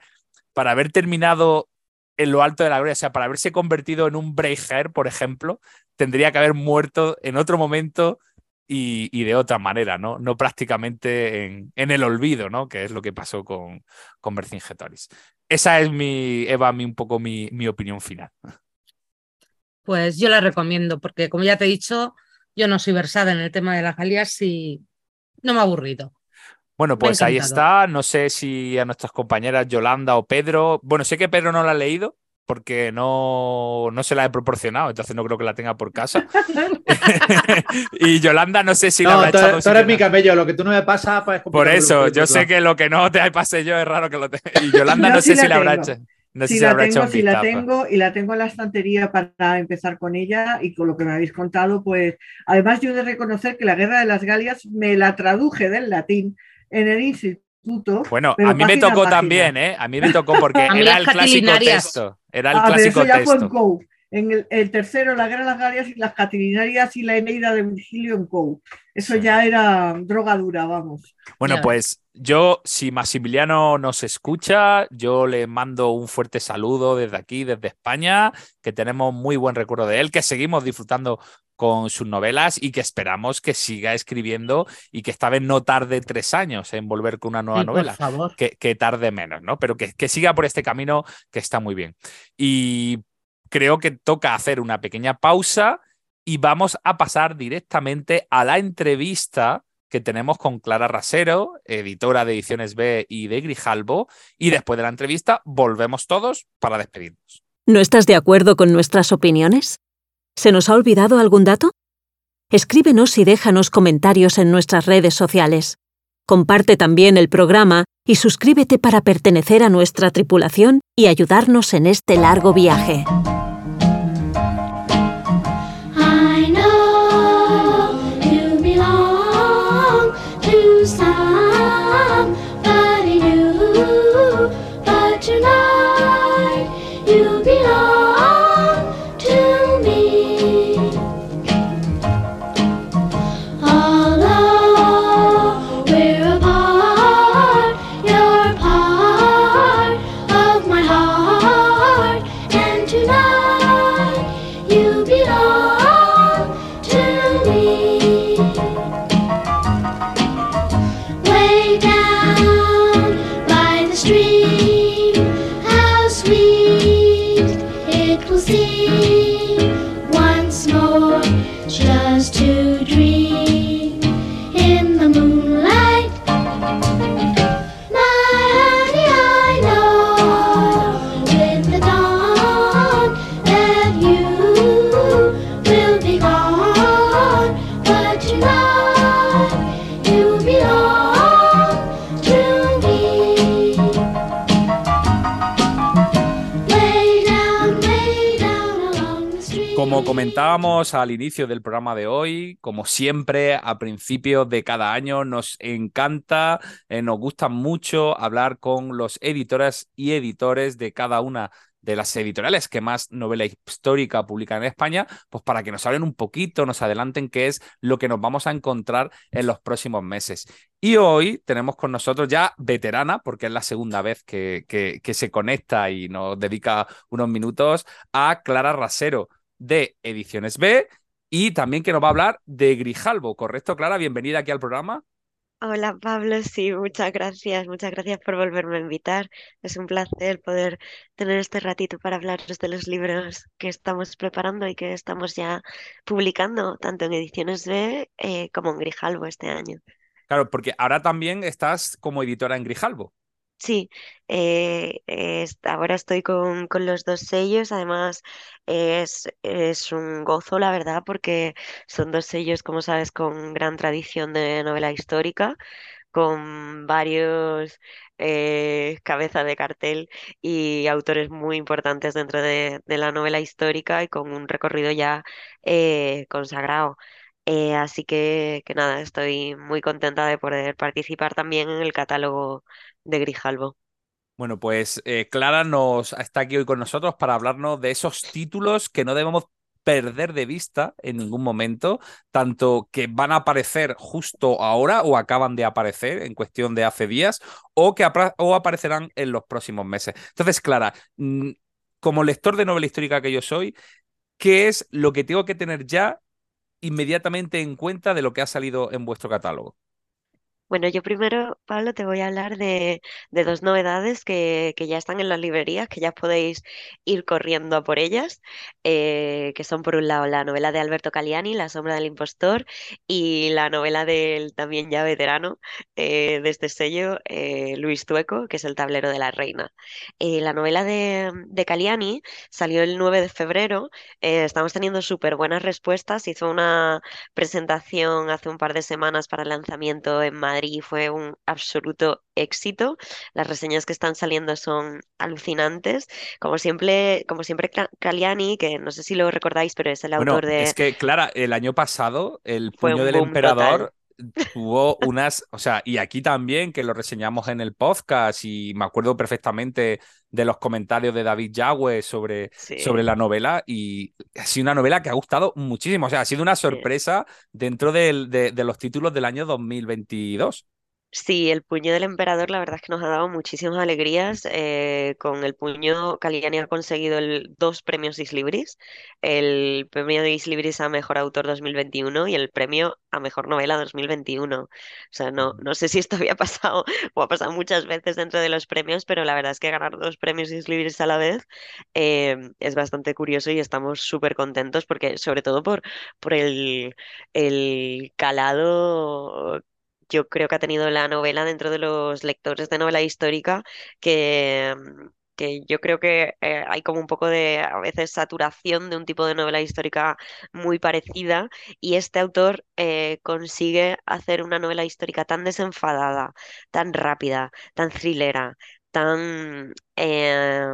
para haber terminado en lo alto de la gloria, o sea, para haberse convertido en un Breijer, por ejemplo, tendría que haber muerto en otro momento y, de otra manera, ¿no? No prácticamente en, el olvido, ¿no? Que es lo que pasó con, con Vercingetorix. Esa es mi, Eva, mi, un poco mi, mi opinión final. Pues yo la recomiendo, porque como ya te he dicho, yo no soy versada en el tema de las galias y no me ha aburrido. Bueno, pues ahí está. No sé si a nuestras compañeras Yolanda o Pedro. Bueno, sé que Pedro no la ha leído porque no, no se la he proporcionado, entonces no creo que la tenga por casa. y Yolanda no sé si la habrá echado. Tú eres mi camello, lo que tú no me pasa pues, Por eso, yo sé que lo que no te pase yo es raro que lo tenga. Y Yolanda no, sé si la, habrá hecho. No sé si, la tengo, si la tengo y la tengo en la estantería para empezar con ella y con lo que me habéis contado, pues además yo he de reconocer que la Guerra de las Galias me la traduje del latín en el instituto. Bueno, a mí me tocó también, ¿eh? A mí me tocó porque era el clásico texto. Era el clásico eso ya Fue en, Cou. en el, tercero, la Guerra de las Galias y las Catilinarias y la Eneida de Virgilio en Cou. Eso ya era droga dura, vamos. Bueno, pues yo, si Maximiliano nos escucha, yo le mando un fuerte saludo desde aquí, desde España, que tenemos muy buen recuerdo de él, que seguimos disfrutando con sus novelas y que esperamos que siga escribiendo y que esta vez no tarde tres años en volver con una nueva novela. Que, tarde menos, ¿no? Pero que, que siga por este camino que está muy bien. Y creo que toca hacer una pequeña pausa y vamos a pasar directamente a la entrevista que tenemos con Clara Rasero, editora de Ediciones B y de Grijalbo, y después de la entrevista volvemos todos para despedirnos. ¿No estás de acuerdo con nuestras opiniones? ¿Se nos ha olvidado algún dato? Escríbenos y déjanos comentarios en nuestras redes sociales. Comparte también el programa y suscríbete para pertenecer a nuestra tripulación y ayudarnos en este largo viaje. Como comentábamos al inicio del programa de hoy, como siempre, a principios de cada año, nos encanta, eh, nos gusta mucho hablar con los editores y editores de cada una de las editoriales que más novela histórica publican en España, pues para que nos hablen un poquito, nos adelanten qué es lo que nos vamos a encontrar en los próximos meses. Y hoy tenemos con nosotros ya veterana, porque es la segunda vez que, que, se conecta y nos dedica unos minutos, a Clara Rasero de Ediciones B y también que nos va a hablar de Grijalvo, ¿correcto, Clara? Bienvenida aquí al programa. Hola Pablo, sí, muchas gracias, muchas gracias por volverme a invitar. Es un placer poder tener este ratito para hablaros de los libros que estamos preparando y que estamos ya publicando, tanto en Ediciones B eh, como en Grijalvo este año. Claro, porque ahora también estás como editora en Grijalvo. Sí, eh, ahora estoy con, con los dos sellos, además es, es un gozo, la verdad, porque son dos sellos, como sabes, con gran tradición de novela histórica, con varios eh, cabezas de cartel y autores muy importantes dentro de, de la novela histórica y con un recorrido ya eh, consagrado. Eh, así que, que nada, estoy muy contenta de poder participar también en el catálogo de Grijalvo. Bueno, pues eh, Clara nos está aquí hoy con nosotros para hablarnos de esos títulos que no debemos perder de vista en ningún momento, tanto que van a aparecer justo ahora o acaban de aparecer en cuestión de hace días o que o aparecerán en los próximos meses. Entonces, Clara, mm, como lector de novela histórica que yo soy, ¿qué es lo que tengo que tener ya inmediatamente en cuenta de lo que ha salido en vuestro catálogo? Bueno, yo primero, Pablo, te voy a hablar de, dos novedades que, ya están en las librerías, que ya podéis ir corriendo a por ellas, eh, que son por un lado la novela de Alberto Caliani, La sombra del impostor, y la novela del también ya veterano eh, de este sello, eh, Luis Tueco, que es El tablero de la reina. la novela de, de, Caliani salió el 9 de febrero, estamos teniendo súper buenas respuestas, hizo una presentación hace un par de semanas para el lanzamiento en Madrid y fue un absoluto éxito. Las reseñas que están saliendo son alucinantes. Como siempre, como siempre Caliani, que no sé si lo recordáis, pero es el autor de... Es que, Clara, el año pasado, El puño del emperador... tuvo unas, o sea, y aquí también que lo reseñamos en el podcast y me acuerdo perfectamente de los comentarios de David Yagüe sobre, sobre la novela y ha sido una novela que ha gustado muchísimo, o sea, ha sido una sorpresa dentro de, de los títulos del año 2022. Sí, el puño del emperador la verdad es que nos ha dado muchísimas alegrías. Eh, con el puño Caliani ha conseguido el, dos premios Islibris, el premio de Islibris a Mejor Autor 2021 y el premio a Mejor Novela 2021. O sea, no, no sé si esto había pasado o ha pasado muchas veces dentro de los premios, pero la verdad es que ganar dos premios Islibris a la vez eh, es bastante curioso y estamos súper contentos porque sobre todo por, por el, el calado yo creo que ha tenido la novela dentro de los lectores de novela histórica que, mm, que yo creo que eh, hay como un poco de a veces saturación de un tipo de novela histórica muy parecida y este autor eh, consigue hacer una novela histórica tan desenfadada, tan rápida, tan thrillera, tan... Eh,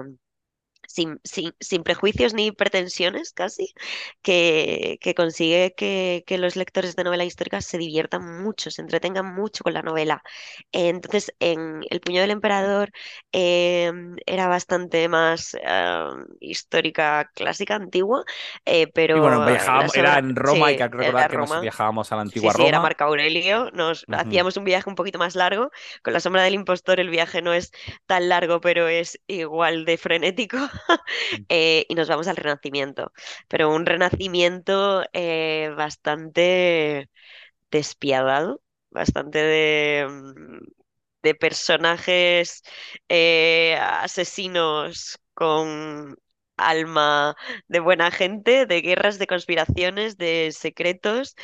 sin, sin, prejuicios ni pretensiones casi, que, que consigue que, que, los lectores de novela histórica se diviertan mucho, se entretengan mucho con la novela. Entonces, en El puño del emperador em, era bastante más em, histórica, clásica, antigua, eh, pero... bueno, era en Roma, y que recordar que nos viajábamos a la antigua Roma. Sí, era Marco Aurelio, nos hacíamos un viaje un poquito más largo. Con La sombra del impostor el viaje no es tan largo, pero es igual de frenético. Eh, y nos vamos al Renacimiento. Pero un Renacimiento eh, bastante despiadado, bastante de, mm, de personajes eh, asesinos con alma de buena gente, de guerras, de conspiraciones, de secretos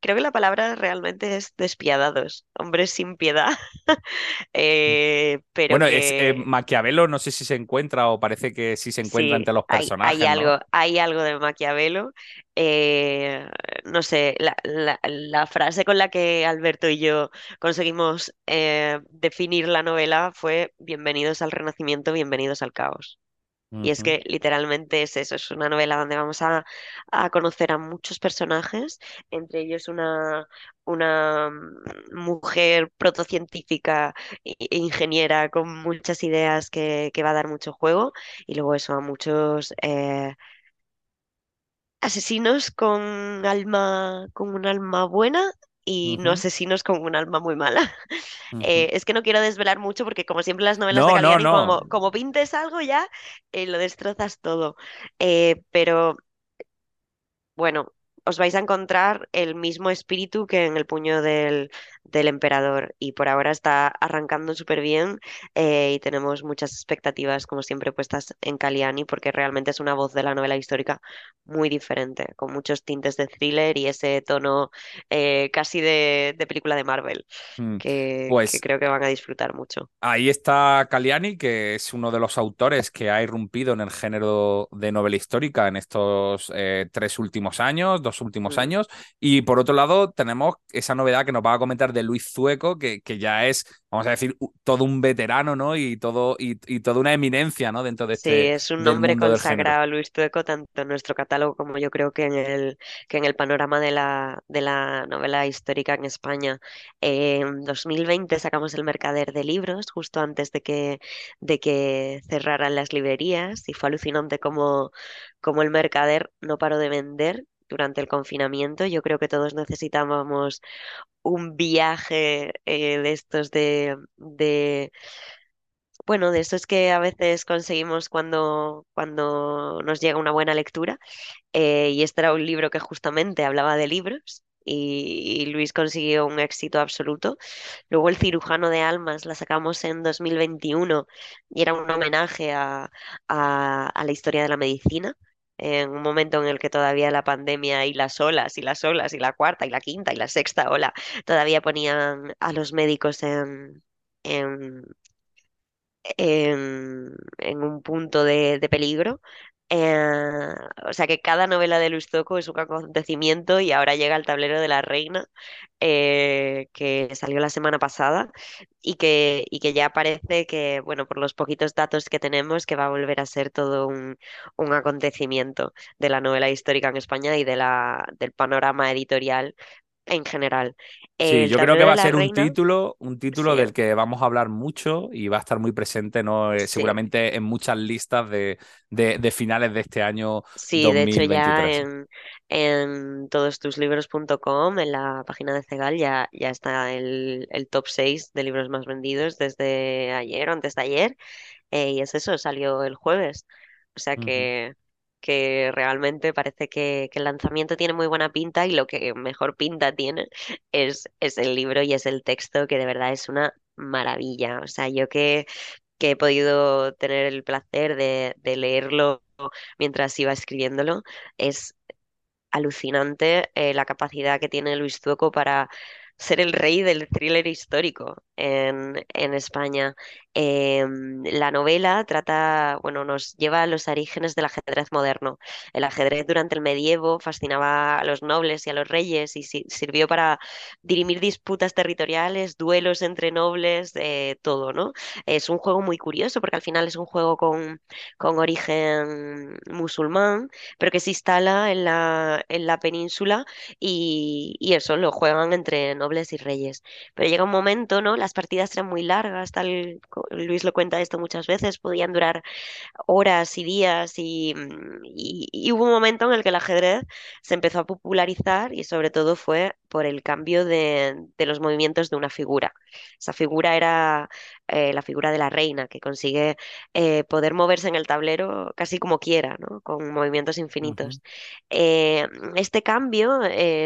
creo que la palabra realmente es despiadados, hombres sin piedad. Eh, pero bueno, es, eh, Maquiavelo no sé si se encuentra o parece que sí se encuentra entre los personajes. Hay, algo, hay algo de Maquiavelo. Eh, no sé, la, frase con la que Alberto y yo conseguimos definir la novela fue bienvenidos al renacimiento, bienvenidos al caos. Y es que literalmente es eso, es una novela donde vamos a, conocer a muchos personajes, entre ellos una, una mm, mujer protocientífica e ingeniera con muchas ideas que, va a dar mucho juego, y luego eso, a muchos eh, asesinos con alma, con un alma buena y no asesinos con un alma muy mala. Eh, es que no quiero desvelar mucho porque como siempre las novelas de Galliani, Como, pintes algo ya, eh, lo destrozas todo. Eh, pero bueno, os vais a encontrar el mismo espíritu que en el puño del, del emperador y por ahora está arrancando súper bien eh, y tenemos muchas expectativas como siempre puestas en Caliani porque realmente es una voz de la novela histórica muy diferente, con muchos tintes de thriller y ese tono eh, casi de, película de Marvel mm, que, pues creo que van a disfrutar mucho. Ahí está Caliani, que es uno de los autores que ha irrumpido en el género de novela histórica en estos eh, tres últimos años, dos últimos mm. años. Y por otro lado, tenemos esa novedad que nos va a comentar de Luis Zueco, que, que ya es, vamos a decir, todo un veterano, ¿no? Y todo, y, toda una eminencia, ¿no? Dentro de este. Sí, es un nombre consagrado, Luis Zueco, tanto en nuestro catálogo como yo creo que en el, que en el panorama de la, de la novela histórica en España. En 2020 sacamos El Mercader de Libros, justo antes de que, de que cerraran las librerías, y fue alucinante como, como el Mercader no paró de vender durante el confinamiento. Yo creo que todos necesitábamos un viaje eh, de estos de, de, bueno, de estos que a veces conseguimos cuando, cuando nos llega una buena lectura. Eh, y este era un libro que justamente hablaba de libros. Y, Luis consiguió un éxito absoluto. Luego El cirujano de almas la sacamos en 2021 y era un homenaje a, a la historia de la medicina en un momento en el que todavía la pandemia y las olas y las olas y la cuarta y la quinta y la sexta ola todavía ponían a los médicos en, en, en, un punto de, de peligro. Eh, o sea que cada novela de Luis Zoco es un acontecimiento y ahora llega el tablero de la reina eh, que salió la semana pasada y que, y que ya parece que, bueno, por los poquitos datos que tenemos, que va a volver a ser todo un, un acontecimiento de la novela histórica en España y de la, del panorama editorial en general. Sí, yo creo que va a ser un título, un título del que vamos a hablar mucho y va a estar muy presente, ¿no? Eh, seguramente en muchas listas de, de, finales de este año. Sí, de hecho ya en, en todostuslibros.com, en la página de Cegal, ya, ya está el, el, top 6 de libros más vendidos desde ayer o antes de ayer. Eh, y es eso, salió el jueves. O sea que que realmente parece que, el lanzamiento tiene muy buena pinta y lo que mejor pinta tiene es, es el libro y es el texto, que de verdad es una maravilla. O sea, yo que, que he podido tener el placer de, de leerlo mientras iba escribiéndolo, es alucinante eh, la capacidad que tiene Luis Zuoco para ser el rey del thriller histórico en, España. Em, la novela trata, bueno, nos lleva a los orígenes del ajedrez moderno. El ajedrez durante el medievo fascinaba a los nobles y a los reyes y sirvió para dirimir disputas territoriales, duelos entre nobles, eh, todo, ¿no? Es un juego muy curioso porque al final es un juego con, con origen musulmán, pero que se instala en la, en la península y eso lo juegan entre nobles y reyes. Pero llega un momento, ¿no? Las partidas eran muy largas, tal Luis lo cuenta esto muchas veces, podían durar horas y días mm, y, hubo un momento en el que el ajedrez se empezó a popularizar y sobre todo fue por el cambio de, los movimientos de una figura. Esa figura era eh, la figura de la reina, que consigue eh, poder moverse en el tablero casi como quiera, ¿no? con movimientos infinitos. Eh, este cambio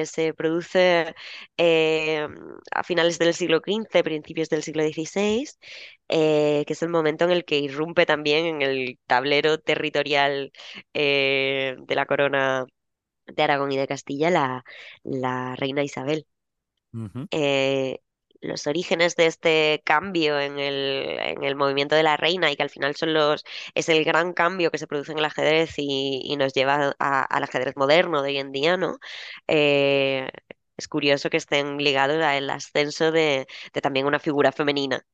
se produce a finales del siglo XV, principios del siglo XVI, que es el momento en el que irrumpe también en el tablero territorial de la corona de Aragón y de Castilla la, la reina Isabel. Eh, los orígenes de este cambio en el, en el, movimiento de la reina y que al final son los, es el gran cambio que se produce en el ajedrez y, nos lleva al ajedrez moderno de hoy en día, ¿no? Eh, es curioso que estén ligados al ascenso de, también una figura femenina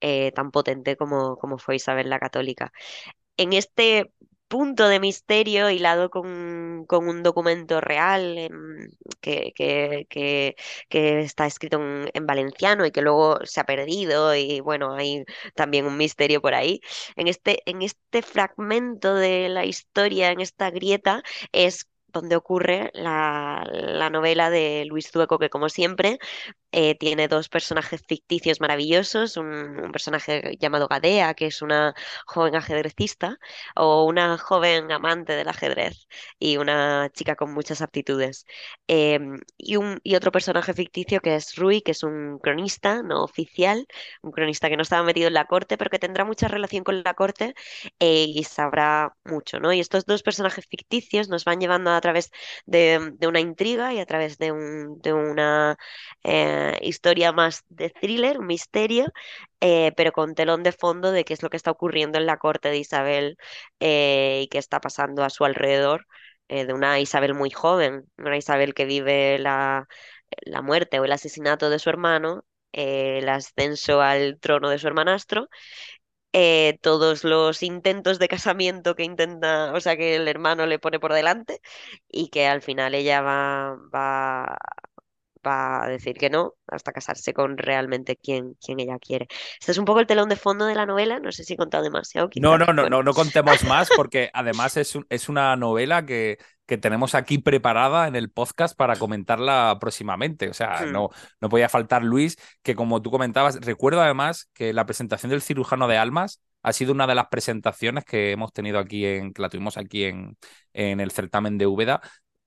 eh, tan potente como, como fue Isabel la Católica. en este punto de misterio hilado con, con un documento real em, que, que, está escrito en, valenciano y que luego se ha perdido y bueno, hay también un misterio por ahí. En este, en este fragmento de la historia, en esta grieta, es donde ocurre la, la, novela de Luis Zueco, que como siempre eh, tiene dos personajes ficticios maravillosos, un, personaje llamado Gadea, que es una joven ajedrecista, o una joven amante del ajedrez y una chica con muchas aptitudes. Em, y, un, y otro personaje ficticio que es Rui, que es un cronista no oficial, un cronista que no estaba metido en la corte, pero que tendrá mucha relación con la corte eh, y sabrá mucho, ¿no? Y estos dos personajes ficticios nos van llevando a través de, de una intriga y a través de, un, de una... Historia más de thriller, un misterio, eh, pero con telón de fondo de qué es lo que está ocurriendo en la corte de Isabel eh, y qué está pasando a su alrededor, eh, de una Isabel muy joven, una Isabel que vive la, la muerte o el asesinato de su hermano, el ascenso al trono de su hermanastro todos los intentos de casamiento que intenta, o sea, que el hermano le pone por delante y que al final ella va, va va a decir que no hasta casarse con realmente quien, quien ella quiere. Este es un poco el telón de fondo de la novela, no sé si he contado demasiado. No, no, no, no, no contemos más porque además es, es una novela que, que tenemos aquí preparada en el podcast para comentarla próximamente. O sea, hmm. no, no podía faltar Luis, que como tú comentabas, recuerdo además que la presentación del cirujano de almas ha sido una de las presentaciones que hemos tenido aquí en, que la tuvimos aquí en, en el certamen de Úbeda,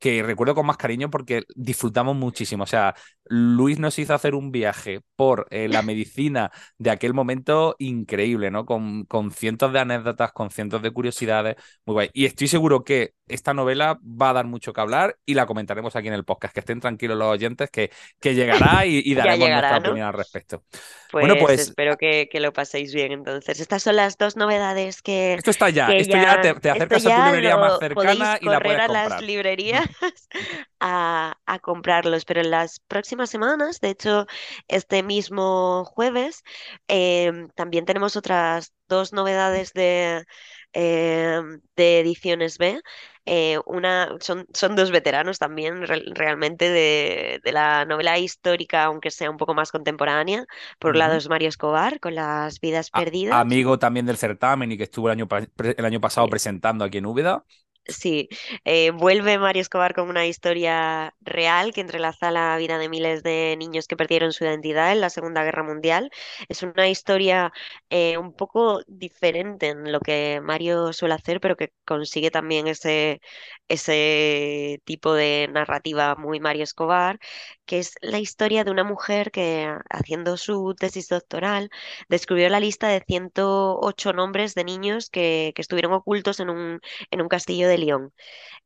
que recuerdo con más cariño porque disfrutamos muchísimo. O sea, Luis nos hizo hacer un viaje por eh, la medicina de aquel momento increíble, ¿no? Con, con, cientos de anécdotas, con cientos de curiosidades. Muy guay. Y estoy seguro que esta novela va a dar mucho que hablar y la comentaremos aquí en el podcast. Que estén tranquilos los oyentes, que, que llegará y, daremos nuestra opinión al respecto. Pues, bueno, pues espero que, que, lo paséis bien. Entonces, estas son las dos novedades que. Esto está ya. Esto ya, te, acercas a tu librería más cercana y la puedes a las librerías a, a comprarlos. Pero en las próximas semanas, de hecho, este mismo jueves, em, también tenemos otras dos novedades de, em, de ediciones B. Eh, una, son, son dos veteranos también realmente de, de, la novela histórica, aunque sea un poco más contemporánea. Por un lado es Mario Escobar con Las vidas perdidas. amigo también del certamen y que estuvo el año, el año pasado presentando aquí en Úbeda. Sí, eh, vuelve Mario Escobar con una historia real que entrelaza la vida de miles de niños que perdieron su identidad en la Segunda Guerra Mundial. Es una historia eh, un poco diferente en lo que Mario suele hacer, pero que consigue también ese, ese tipo de narrativa muy Mario Escobar, que es la historia de una mujer que haciendo su tesis doctoral descubrió la lista de 108 nombres de niños que, que estuvieron ocultos en un, en un castillo de León.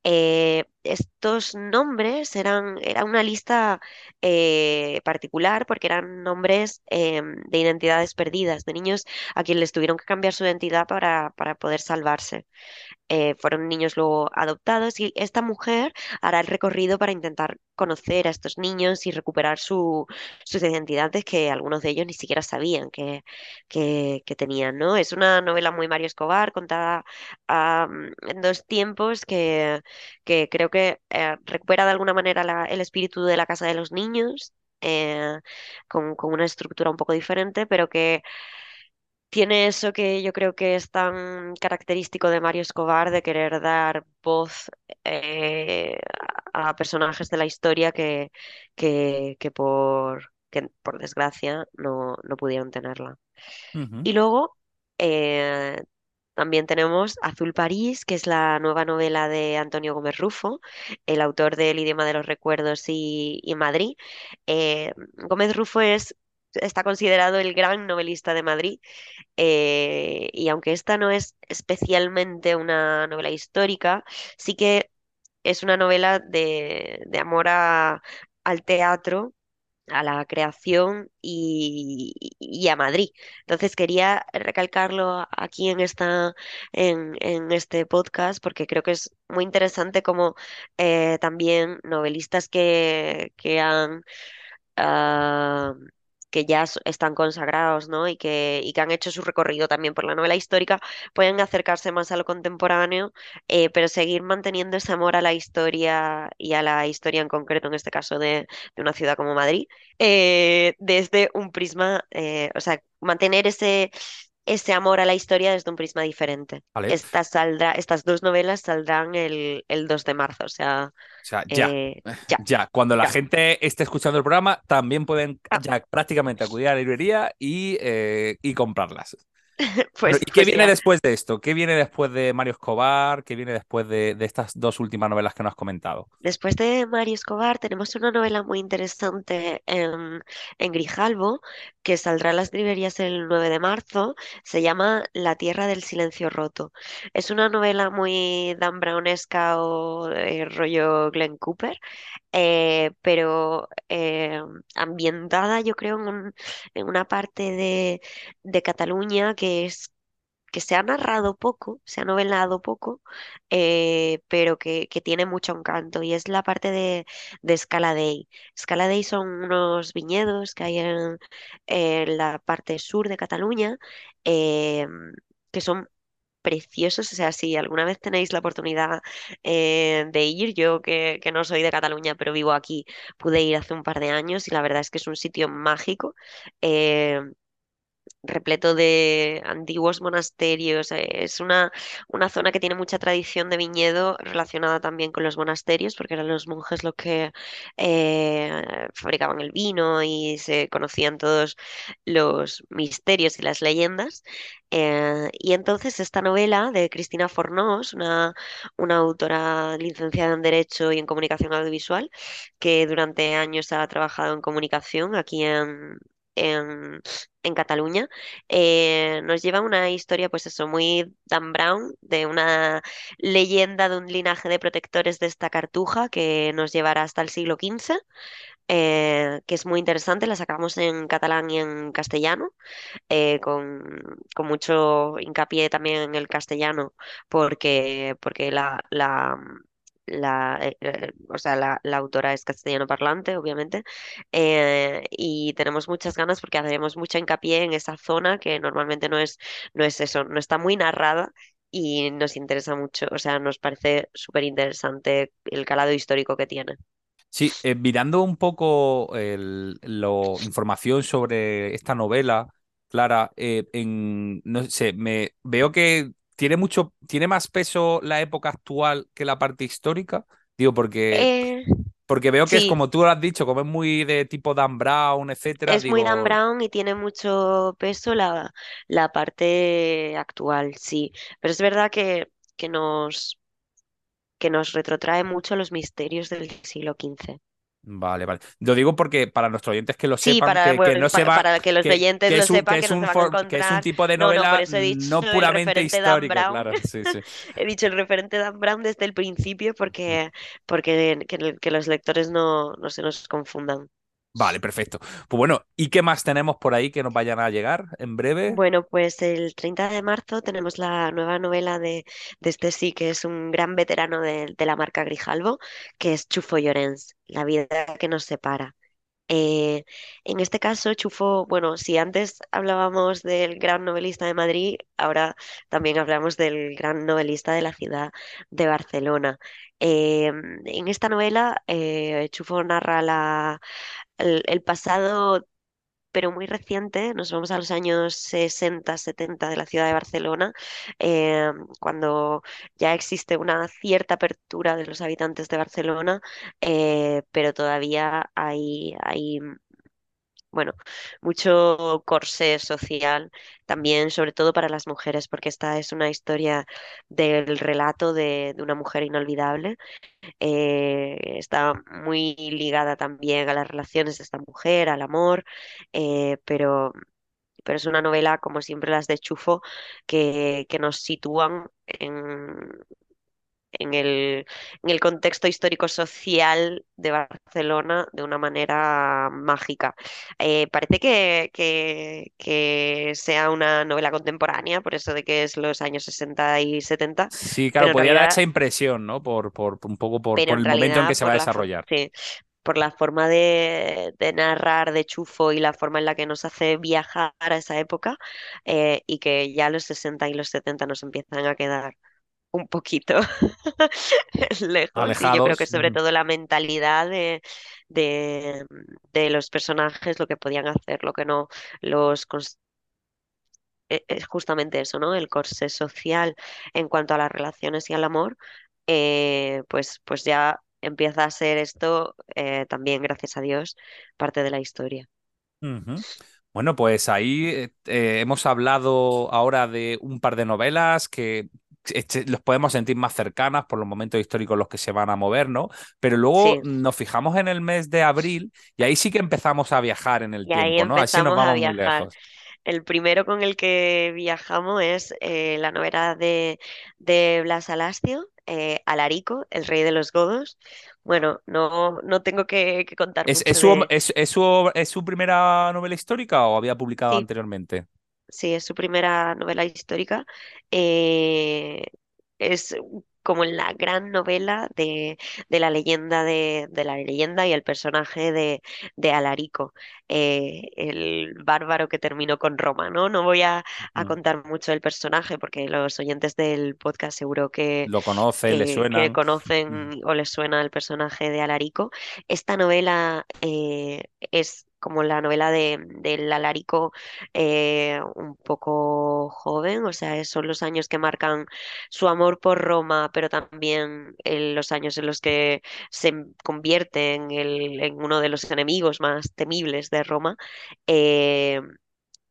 Eh, estos nombres eran, era una lista eh, particular porque eran nombres em, de identidades perdidas, de niños a quienes les tuvieron que cambiar su identidad para, para poder salvarse. Eh, fueron niños luego adoptados y esta mujer hará el recorrido para intentar conocer a estos niños y recuperar su, sus identidades que algunos de ellos ni siquiera sabían que, que, tenían, ¿no? Es una novela muy Mario Escobar, contada en dos tiempos que, que creo que eh, recupera de alguna manera el espíritu de la casa de los niños. Eh, con, con una estructura un poco diferente, pero que tiene eso que yo creo que es tan característico de Mario Escobar, de querer dar voz eh, a personajes de la historia que, que, por, que por desgracia no, no pudieron tenerla. Y luego eh, también tenemos Azul París, que es la nueva novela de Antonio Gómez Rufo, el autor del Idioma de los Recuerdos y, Madrid. Eh, Gómez Rufo es está considerado el gran novelista de Madrid. Eh, y aunque esta no es especialmente una novela histórica, sí que es una novela de, amor al teatro a la creación y, a Madrid. Entonces quería recalcarlo aquí en, esta, en, este podcast porque creo que es muy interesante como eh, también novelistas que, que han... Ah, que ya están consagrados, ¿no? Y que, y que han hecho su recorrido también por la novela histórica, pueden acercarse más a lo contemporáneo, eh, pero seguir manteniendo ese amor a la historia y a la historia en concreto, en este caso de, una ciudad como Madrid, eh, desde un prisma, eh, o sea, mantener ese ese amor a la historia desde un prisma diferente. Esta saldrá, estas dos novelas saldrán el, el 2 de marzo, o sea, ya, eh, ya, ya. Cuando la gente esté escuchando el programa, también pueden ah. ya prácticamente acudir a la librería y, eh, y comprarlas. pues, ¿Y qué pues viene después de esto? ¿Qué viene después de Mario Escobar? ¿Qué viene después de, estas dos últimas novelas que nos has comentado? Después de Mario Escobar tenemos una novela muy interesante en, en Grijalvo que saldrá a las librerías el 9 de marzo. Se llama La Tierra del Silencio Roto. Es una novela muy Dan Brownesca o eh, rollo Glenn Cooper eh, pero eh, ambientada yo creo en, en una parte de, de, Cataluña que que se ha narrado poco, se ha novelado poco, eh, pero que, tiene mucho encanto y es la parte de, de Escaladei. Escaladei son unos viñedos que hay en, la parte sur de Cataluña que son preciosos. O sea, si alguna vez tenéis la oportunidad eh, de ir, yo que, no soy de Cataluña, pero vivo aquí, pude ir hace un par de años y la verdad es que es un sitio mágico. Eh, repleto de antiguos monasterios. Eh, es una, una zona que tiene mucha tradición de viñedo relacionada también con los monasterios, porque eran los monjes los que eh, fabricaban el vino y se conocían todos los misterios y las leyendas. Eh, y entonces esta novela de Cristina Fornós, una, una autora licenciada en Derecho y en Comunicación Audiovisual, que durante años ha trabajado en comunicación aquí en, en, en Cataluña, eh, nos lleva una historia, pues eso, muy Dan Brown, de una leyenda de un linaje de protectores de esta cartuja que nos llevará hasta el siglo XV. Eh, que es muy interesante, la sacamos en catalán y en castellano, eh, con, con, mucho hincapié también en el castellano, porque, porque la, la, la, eh, eh, o sea, la, autora es castellano parlante, obviamente, eh, y tenemos muchas ganas porque haremos mucha hincapié en esa zona que normalmente no es, no es eso, no está muy narrada y nos interesa mucho, o sea, nos parece súper interesante el calado histórico que tiene. Sí, mirando un poco la información sobre esta novela, Clara, en, no sé, me veo que tiene mucho, tiene más peso la época actual que la parte histórica. Digo, porque, eh, porque veo que es como tú lo has dicho, como es muy de tipo Dan Brown, etcétera. Es muy Dan Brown y tiene mucho peso la, la parte actual, sí. Pero es verdad que, que nos que nos retrotrae mucho los misterios del siglo XV. Vale, vale. Lo digo porque para nuestros oyentes que lo sepan, para, que, no se va, para que los oyentes lo sepan, que, no que es un tipo de novela no, puramente histórico, claro. he dicho el referente Dan Brown desde el principio porque, porque que, los lectores no, no se nos confundan. Vale, perfecto. Pues bueno, ¿y qué más tenemos por ahí que nos vayan a llegar en breve? Bueno, pues el 30 de marzo tenemos la nueva novela de, de este sí, que es un gran veterano de, la marca Grijalvo, que es Chufo Llorens, La vida que nos separa. Eh, en este caso, Chufo, bueno, si antes hablábamos del gran novelista de Madrid, ahora también hablamos del gran novelista de la ciudad de Barcelona. Eh, en esta novela, eh, Chufo narra la, el, pasado pero muy reciente, nos vamos a los años 60, 70 de la ciudad de Barcelona, eh, cuando ya existe una cierta apertura de los habitantes de Barcelona, eh, pero todavía hay, hay bueno, mucho corsé social también, sobre todo para las mujeres, porque esta es una historia del relato de, una mujer inolvidable. Eh, está muy ligada también a las relaciones de esta mujer, al amor, eh, pero, pero es una novela, como siempre las de Chufo, que, que nos sitúan en, en el, en el contexto histórico-social de Barcelona de una manera mágica. Eh, parece que, que, sea una novela contemporánea, por eso de que es los años 60 y 70. Sí, claro, podría dar esa impresión, ¿no? Por, por un poco por, el momento en que se va a desarrollar. Sí, por la forma de, narrar de Chufo y la forma en la que nos hace viajar a esa época eh, y que ya los 60 y los 70 nos empiezan a quedar un poquito lejos. Y yo creo que sobre todo la mentalidad de, de, los personajes, lo que podían hacer, lo que no, los e, es justamente eso, ¿no? El corsé social en cuanto a las relaciones y al amor, eh, pues, pues ya empieza a ser esto eh, también, gracias a Dios, parte de la historia. Bueno, pues ahí eh, hemos hablado ahora de un par de novelas que los podemos sentir más cercanas por los momentos históricos en los que se van a mover, ¿no? Pero luego nos fijamos en el mes de abril y ahí sí que empezamos a viajar en el tiempo, ¿no? Así nos vamos muy lejos. El primero con el que viajamos es eh, la novela de, de Blas Alascio, eh, Alarico, el rey de los godos. Bueno, no, no tengo que, contar ¿Es, mucho es, su, es, su, ¿Es, su, primera novela histórica o había publicado anteriormente? Sí, es su primera novela histórica. Eh, es como en la gran novela de, la leyenda de, la leyenda y el personaje de, de Alarico, eh, el bárbaro que terminó con Roma, ¿no? No voy a, contar mucho el personaje porque los oyentes del podcast seguro que lo conocen, le suena. Que conocen mm. o les suena el personaje de Alarico. Esta novela eh, es como la novela de, del Alarico eh, un poco joven, o sea, son los años que marcan su amor por Roma, pero también los años en los que se convierte en, en uno de los enemigos más temibles de Roma. Eh,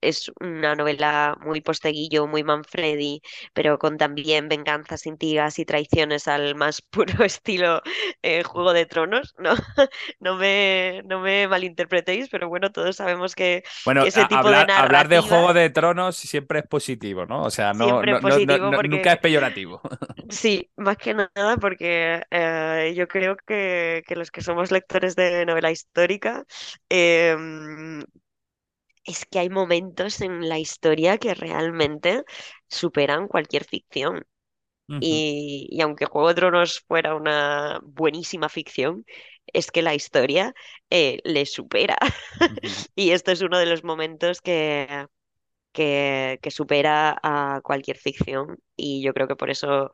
es una novela muy posteguillo, muy Manfredi, pero con también venganzas, intrigas y traiciones al más puro estilo eh, Juego de Tronos. No, no, me, no me malinterpretéis, pero bueno, todos sabemos que, bueno, ese tipo hablar, de Hablar de Juego de Tronos siempre es positivo, ¿no? O sea, no, nunca es peyorativo. Sí, más que nada porque eh, yo creo que, que, los que somos lectores de novela histórica eh, es que hay momentos en la historia que realmente superan cualquier ficción. y, aunque Juego de Tronos fuera una buenísima ficción, es que la historia eh, le supera. y esto es uno de los momentos que, que, supera a cualquier ficción. Y yo creo que por eso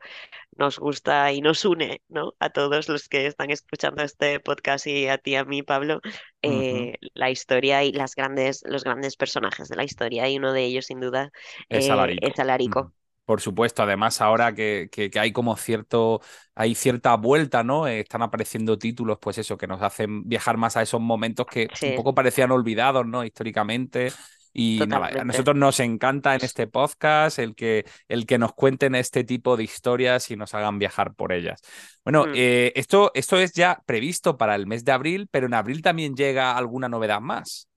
nos gusta y nos une, ¿no? A todos los que están escuchando este podcast y a ti, a mí, Pablo, eh, la historia y las grandes, los grandes personajes de la historia. Y uno de ellos, sin duda, es eh, Alarico. Por supuesto, además ahora que, que, hay como cierto, hay cierta vuelta, ¿no? Eh, están apareciendo títulos, pues eso, que nos hacen viajar más a esos momentos que un poco parecían olvidados, ¿no? Históricamente. Y a nosotros nos encanta en este podcast el que, el que nos cuenten este tipo de historias y nos hagan viajar por ellas. Bueno, mm. eh, esto, esto es ya previsto para el mes de abril, pero en abril también llega alguna novedad más.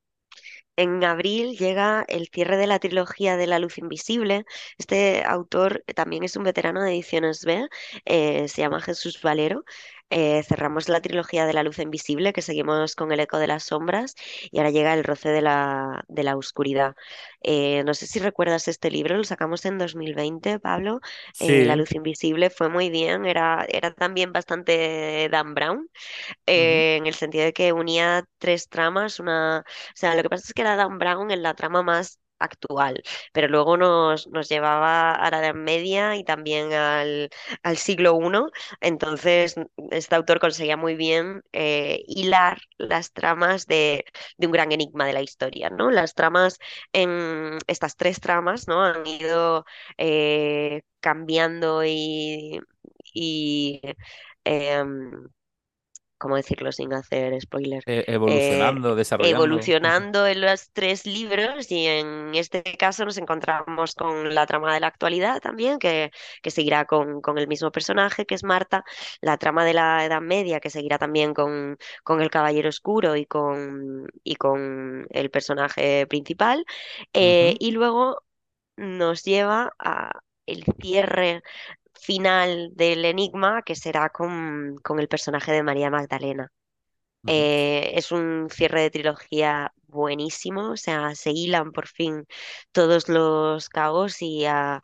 En abril llega el cierre de la trilogía de La Luz Invisible. Este autor también es un veterano de Ediciones B, eh, se llama Jesús Valero. Eh, cerramos la trilogía de La Luz Invisible, que seguimos con El Eco de las Sombras, y ahora llega El Roce de la, de la Oscuridad. Eh, no sé si recuerdas este libro, lo sacamos en 2020, Pablo. la Luz Invisible fue muy bien, era, era también bastante Dan Brown, en el sentido de que unía tres tramas. Una... O sea, lo que pasa es que era Dan Brown en la trama más actual, pero luego nos, nos llevaba a la Edad Media y también al, al siglo I, entonces este autor conseguía muy bien eh, hilar las tramas de, de, un gran enigma de la historia, ¿no? Las tramas, en estas tres tramas, ¿no? Han ido eh, cambiando y, em, ¿cómo decirlo sin hacer spoiler? E-, evolucionando, eh, desarrollando. Evolucionando en los tres libros y en este caso nos encontramos con la trama de la actualidad también, que, que seguirá con, con, el mismo personaje, que es Marta, la trama de la Edad Media, que seguirá también con, con el Caballero Oscuro y con, y con el personaje principal, eh, y luego nos lleva a el cierre final del enigma que será con, con el personaje de María Magdalena. Eh, es un cierre de trilogía buenísimo, o sea, se hilan por fin todos los cabos y a,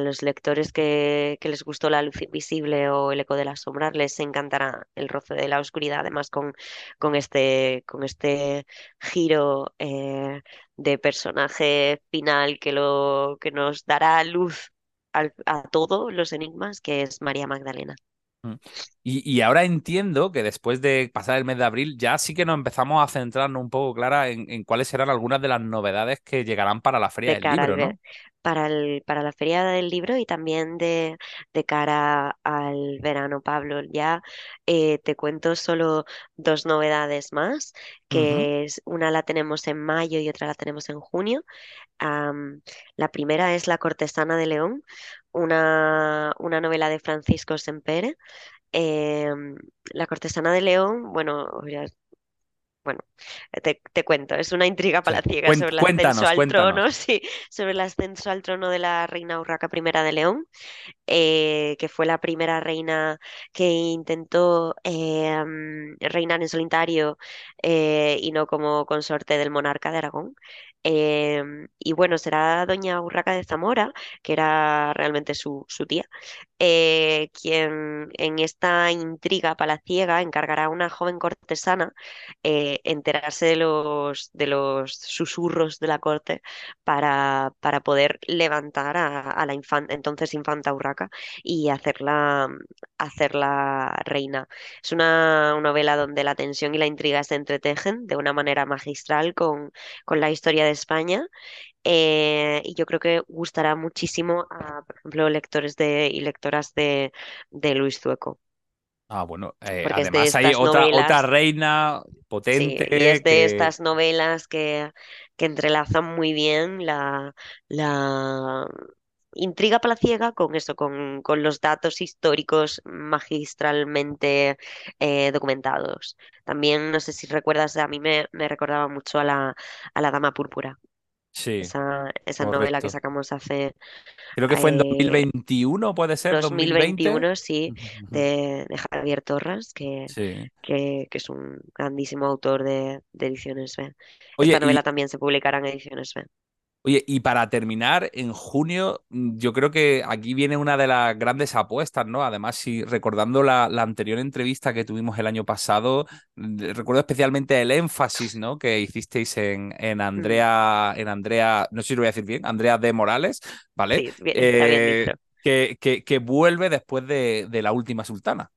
los lectores que, les gustó La luz invisible o El eco de la sombra les encantará El roce de la oscuridad, además con, con, este, con este giro eh, de personaje final que, lo, que nos dará luz a todos los enigmas, que es María Magdalena. Y, ahora entiendo que después de pasar el mes de abril ya sí que nos empezamos a centrarnos un poco, Clara, en, cuáles serán algunas de las novedades que llegarán para la Feria del Libro, ¿no? Para, el, para la Feria del Libro y también de, de cara al verano, Pablo. Ya eh, te cuento solo dos novedades más, que es una la tenemos en mayo y otra la tenemos en junio. la primera es La cortesana de León, una, una novela de Francisco Sempere. Em, la cortesana de León, bueno, bueno, te, cuento, es una intriga palaciega sobre el ascenso al trono, sí, sobre el ascenso al trono de la reina Urraca I de León, eh, que fue la primera reina que intentó em, reinar en solitario eh, y no como consorte del monarca de Aragón. Em, y bueno, será doña Urraca de Zamora, que era realmente su, tía, eh, quien en esta intriga palaciega encargará a una joven cortesana enterarse de los, de los susurros de la corte para, para poder levantar a, la entonces infanta Urraca y hacerla, hacerla reina. Es una, novela donde la tensión y la intriga se entretejen de una manera magistral con, con la historia de España. Eh, y yo creo que gustará muchísimo a, por ejemplo, lectores de, y lectoras de, de Luis Zueco. Ah, bueno, eh, además hay otra, otra reina potente. y es de estas novelas que, que entrelazan muy bien la, la intriga palaciega con eso, con, con los datos históricos magistralmente eh, documentados. También, no sé si recuerdas, a mí me, me recordaba mucho a la, a la Dama Púrpura. Sí. Esa, esa novela que sacamos hace. Creo que fue en 2021, eh, puede ser. 2021, sí, de, Javier Torres, que, que, es un grandísimo autor de, Ediciones B. Esta novela también se publicará en Ediciones B. Oye, y para terminar, en junio, mm, yo creo que aquí viene una de las grandes apuestas, ¿no? Además, si recordando la, anterior entrevista que tuvimos el año pasado, mm, recuerdo especialmente el énfasis, ¿no? Que hicisteis en, en Andrea, en Andrea, no sé si lo voy a decir bien, Andrea de Morales, ¿vale? Sí, bien, eh, que, que, vuelve después de, de la última sultana.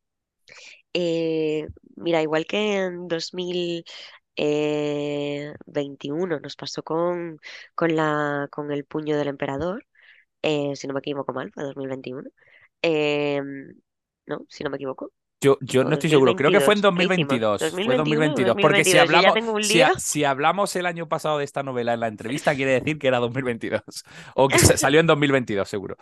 Eh, mira, igual que en 2000, 21 eh, nos pasó con, con, la, con el puño del emperador, eh, si no me equivoco mal, fue 2021. Em, no, si no me equivoco. Yo, yo no estoy seguro, creo que fue en 2022. fue 2022, porque si hablamos, si, hablamos el año pasado de esta novela en la entrevista, quiere decir que era 2022. O que salió en 2022, seguro.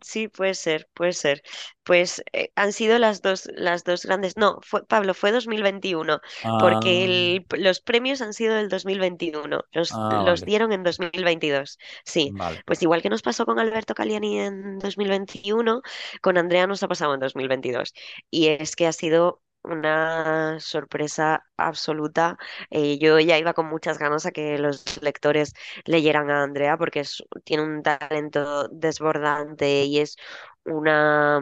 Sí, puede ser, puede ser. Pues eh, han sido las dos, las dos grandes. No, fue, Pablo, fue 2021, porque ah. los premios han sido del 2021. Los, ah, los dieron en 2022. Sí, pues igual que nos pasó con Alberto Caliani en 2021, con Andrea nos ha pasado en 2022. Y es que ha sido una sorpresa absoluta. Eh, yo ya iba con muchas ganas a que los lectores leyeran a Andrea porque tiene un talento desbordante y es una,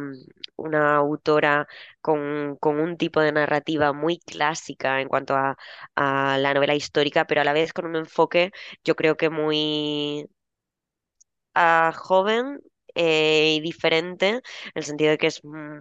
una autora con, con, un tipo de narrativa muy clásica en cuanto a, a, la novela histórica, pero a la vez con un enfoque yo creo que muy ah, joven eh, y diferente, en el sentido de que es mm,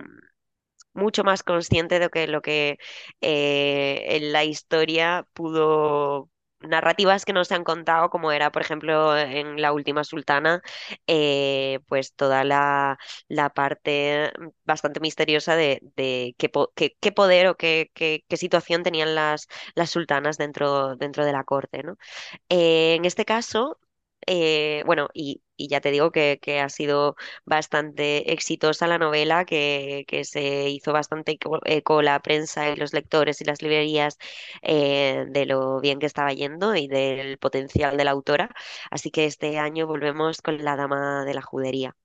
mucho más consciente de que lo que eh, en la historia pudo narrativas que no se han contado, como era, por ejemplo, en La Última Sultana, eh, pues toda la, la, parte bastante misteriosa de, de qué, qué, poder o qué, qué, situación tenían las, las sultanas dentro, dentro de la corte. ¿no? Eh, en este caso, bueno, y, ya te digo que, ha sido bastante exitosa la novela, que, se hizo bastante eco, la prensa y los lectores y las librerías eh, de lo bien que estaba yendo y del potencial de la autora. Así que este año volvemos con La Dama de la Judería.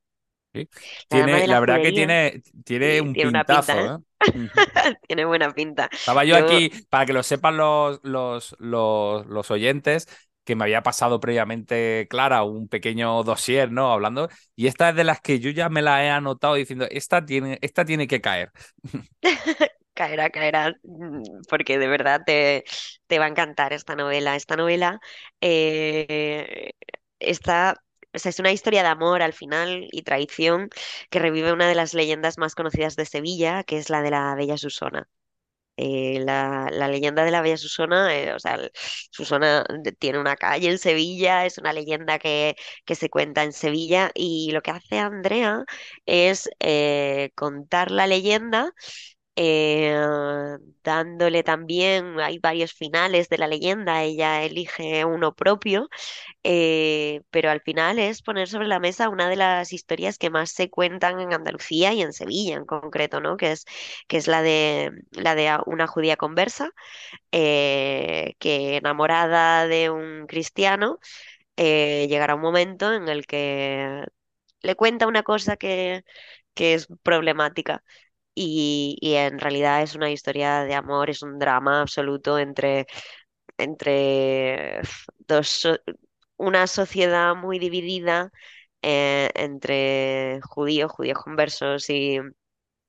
Tiene, la, verdad que tiene, tiene un pintazo. ¿eh? ¿eh? tiene buena pinta. Estaba yo, aquí, para que lo sepan los, los, los, los oyentes, que me había pasado previamente Clara un pequeño dossier, ¿no? Hablando. Y esta es de las que yo ya me la he anotado diciendo, esta tiene, esta tiene que caer. caerá, caerá, mm, porque de verdad te, te, va a encantar esta novela. Esta novela eh, está o sea, es una historia de amor al final y traición que revive una de las leyendas más conocidas de Sevilla, que es la de la Bella Susona. Eh, la, leyenda de la Bella Susona, eh, o sea, Susona tiene una calle en Sevilla, es una leyenda que, que, se cuenta en Sevilla y lo que hace Andrea es eh, contar la leyenda. Dándole también, hay varios finales de la leyenda, ella elige uno propio eh, pero al final es poner sobre la mesa una de las historias que más se cuentan en Andalucía y en Sevilla en concreto, ¿no? Que es, que es la de, la de una judía conversa, eh, que enamorada de un cristiano, eh, llegará un momento en el que le cuenta una cosa que, que es problemática. Y, y, en realidad es una historia de amor, es un drama absoluto entre, entre dos, una sociedad muy dividida eh, entre judíos, judíos conversos y,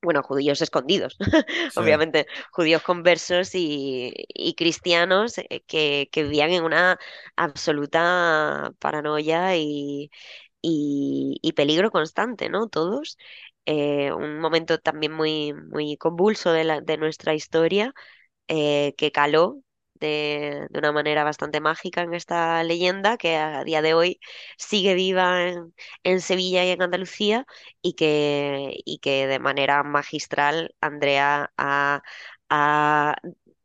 bueno, judíos escondidos, obviamente, judíos conversos y, cristianos eh, que, vivían en una absoluta paranoia y, y, peligro constante, ¿no? Todos. Eh, un momento también muy, muy convulso de, la, de nuestra historia que caló de, una manera bastante mágica en esta leyenda que a día de hoy sigue viva en, Sevilla y en Andalucía y que, y que de manera magistral Andrea ha,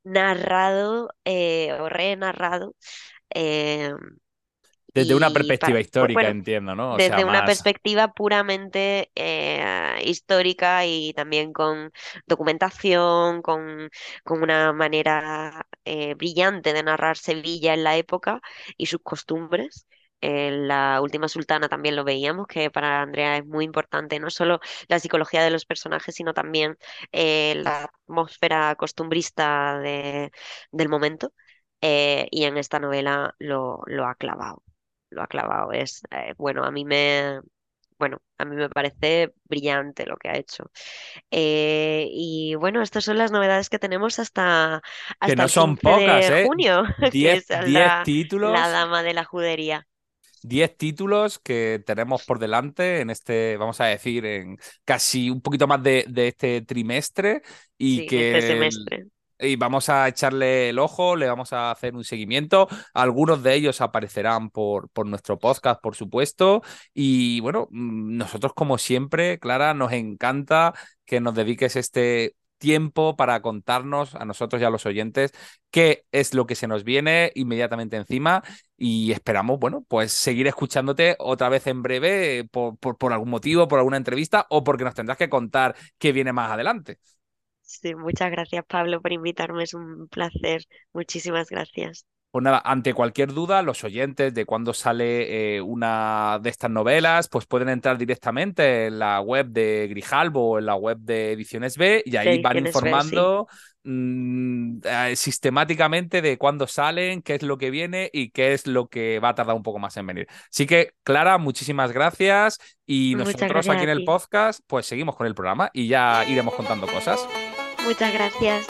narrado eh, o renarrado eh, desde una perspectiva histórica, entiendo, ¿no? desde una perspectiva puramente eh, histórica y también con documentación, con, con una manera eh, brillante de narrar Sevilla en la época y sus costumbres. En la última sultana también lo veíamos, que para Andrea es muy importante no solo la psicología de los personajes, sino también eh, la atmósfera costumbrista de, del momento. y en esta novela lo, lo ha clavado lo ha clavado. Es, eh, bueno, a mí me, bueno, a mí me parece brillante lo que ha hecho. Eh, y bueno, estas son las novedades que tenemos hasta, hasta que no son pocas, de ¿eh? junio, diez, la, títulos. La dama de la judería. Diez títulos que tenemos por delante en este, vamos a decir, en casi un poquito más de, de este trimestre y que este semestre y vamos a echarle el ojo, le vamos a hacer un seguimiento. Algunos de ellos aparecerán por, por nuestro podcast, por supuesto. Y bueno, mm, nosotros como siempre, Clara, nos encanta que nos dediques este tiempo para contarnos a nosotros y a los oyentes qué es lo que se nos viene inmediatamente encima y esperamos, bueno, pues seguir escuchándote otra vez en breve por, por, por algún motivo, por alguna entrevista o porque nos tendrás que contar qué viene más adelante. Sí, muchas gracias Pablo por invitarme, es un placer. Muchísimas gracias. Pues nada, ante cualquier duda, los oyentes de cuándo sale eh, una de estas novelas, pues pueden entrar directamente en la web de Grijalbo o en la web de Ediciones B y ahí van informando mm, eh, sistemáticamente de cuándo salen, qué es lo que viene y qué es lo que va a tardar un poco más en venir. Así que, Clara, muchísimas gracias y nosotros aquí en el podcast, pues seguimos con el programa y ya iremos contando cosas. Muchas gracias.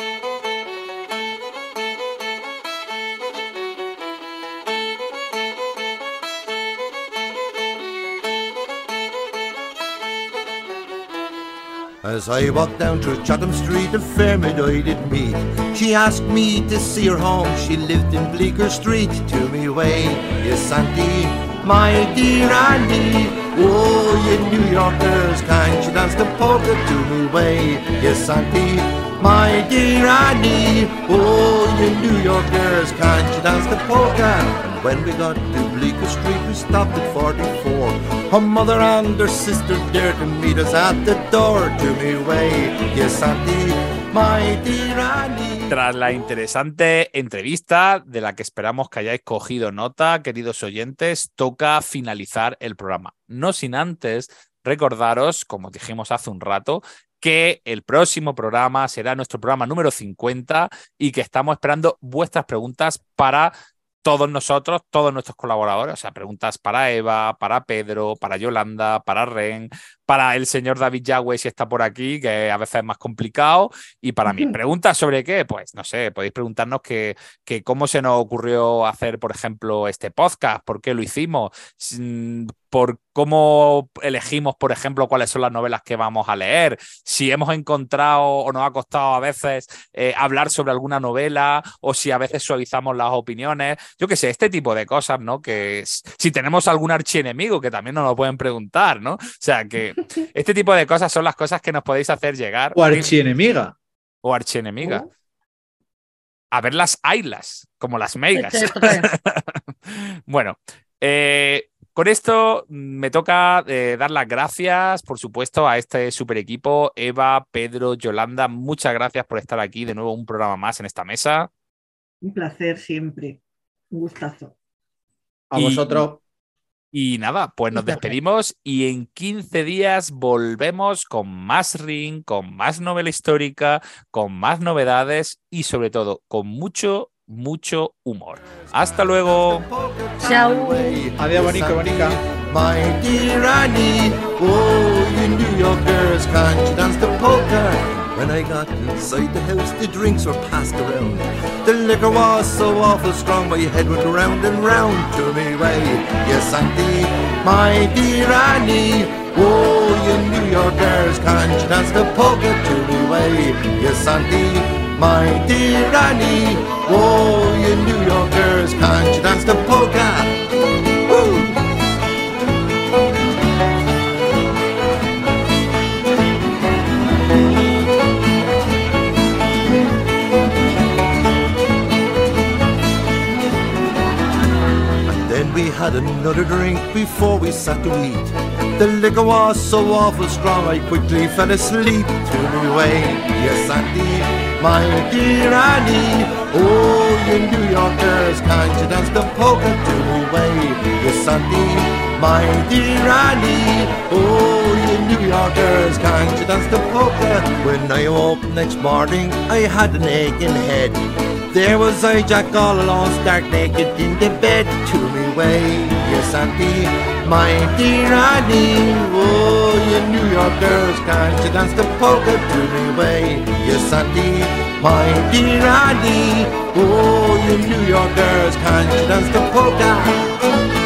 As I walked down through Chatham Street, a fair maid I did meet. She asked me to see her home. She lived in Bleecker Street. To me way, yes, auntie, my dear Annie. Oh, you New Yorkers, can't you dance the polka to me way? Yes, auntie, my dear Annie. Oh, you New Yorkers, can't you dance the polka? And when we got to Bleecker Street, we stopped at 44. Her mother and her sister there to meet us at the door. To me way, yes, Auntie, my dear Annie. Tras la interesante entrevista de la que esperamos que hayáis cogido nota, queridos oyentes, toca finalizar el programa. No sin antes recordaros, como dijimos hace un rato, que el próximo programa será nuestro programa número 50 y que estamos esperando vuestras preguntas para todos nosotros, todos nuestros colaboradores, o sea, preguntas para Eva, para Pedro, para Yolanda, para Ren, para el señor David Yagüe si está por aquí, que a veces es más complicado, y para mí, preguntas sobre qué, pues no sé, podéis preguntarnos que, que cómo se nos ocurrió hacer, por ejemplo, este podcast, por qué lo hicimos, mm, por cómo elegimos, por ejemplo, cuáles son las novelas que vamos a leer, si hemos encontrado o nos ha costado a veces eh, hablar sobre alguna novela o si a veces suavizamos las opiniones, yo qué sé, este tipo de cosas, ¿no? Que si tenemos algún archienemigo, que también nos lo pueden preguntar, ¿no? O sea, que este tipo de cosas son las cosas que nos podéis hacer llegar. O archienemiga. O archienemiga. Oh. A ver las ailas, como las meigas. bueno, eh, con esto me toca eh, dar las gracias, por supuesto, a este super equipo. Eva, Pedro, Yolanda, muchas gracias por estar aquí de nuevo un programa más en esta mesa. Un placer siempre. Un gustazo. A vosotros. Y nada, pues nos despedimos y en 15 días volvemos con más ring, con más novela histórica, con más novedades y sobre todo con mucho mucho humor. Hasta luego. Chao. Adiós, Bonica, Bonica. My dear Annie, oh, you New Yorkers, can't you dance the polka? When I got inside the house, the drinks were passed around. The liquor was so awful strong, my head went round and round to me way. Yes, Auntie, my dear Annie, oh, you New Yorkers, can't you dance the polka to me way? Yes, Auntie my dear Annie. Oh, you New Yorkers, can't you dance the polka? Woo! And then we had another drink before we sat to eat. The liquor was so awful strong, I quickly fell asleep to me way. Yes, Auntie, my dear Annie. Oh, you New Yorkers, can't you dance the polka to me way? Yes, Auntie, my dear Annie. Oh, you New Yorkers, can't you dance the polka? When I woke next morning, I had an aching head. There was I, Jack, all alone, stark naked in the bed to me way. Yes, Auntie, my dear Annie. Oh, you New Yorkers, can't you dance the polka to me way? Yes, Auntie, my dear Annie. Oh, you New Yorkers, can't you dance the polka?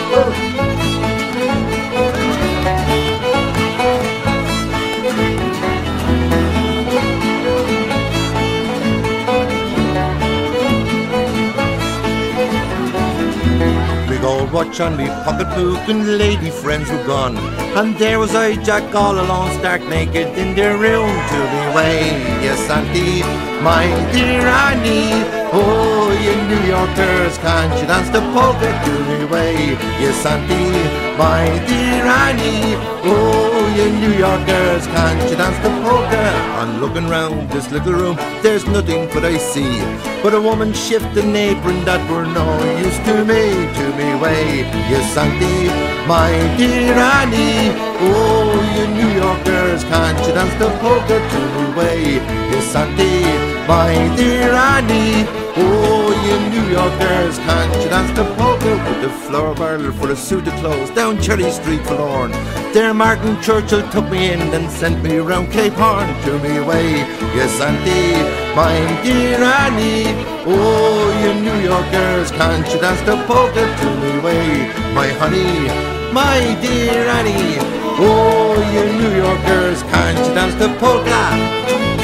Watch on me pocketbook and lady friends were gone. And there was I, Jack, all alone, stark naked in their room to be way. Yes, Auntie, my dear Annie. Oh, you New Yorkers, can't you dance the polka to me way? Yes, Auntie, my dear Annie. Oh, you New Yorkers, can't you dance the polka? I'm looking round this little room, there's nothing but I see. But a woman shift an apron that were no use to me, to me way. Yes, Auntie, my dear Annie. Oh, you New Yorkers, can't you dance the polka to me way? Yes, Auntie, my dear Annie. Oh, you New Yorkers, can't you dance the polka with the floor barrel for a suit of clothes down Cherry Street, Forlorn? There, Martin Churchill took me in and sent me round Cape Horn to me way. Yes, Auntie, my dear Annie. Oh, you New Yorkers, can't you dance the polka to me way? My honey, my dear Annie. Oh, you New Yorkers, can't you dance the polka?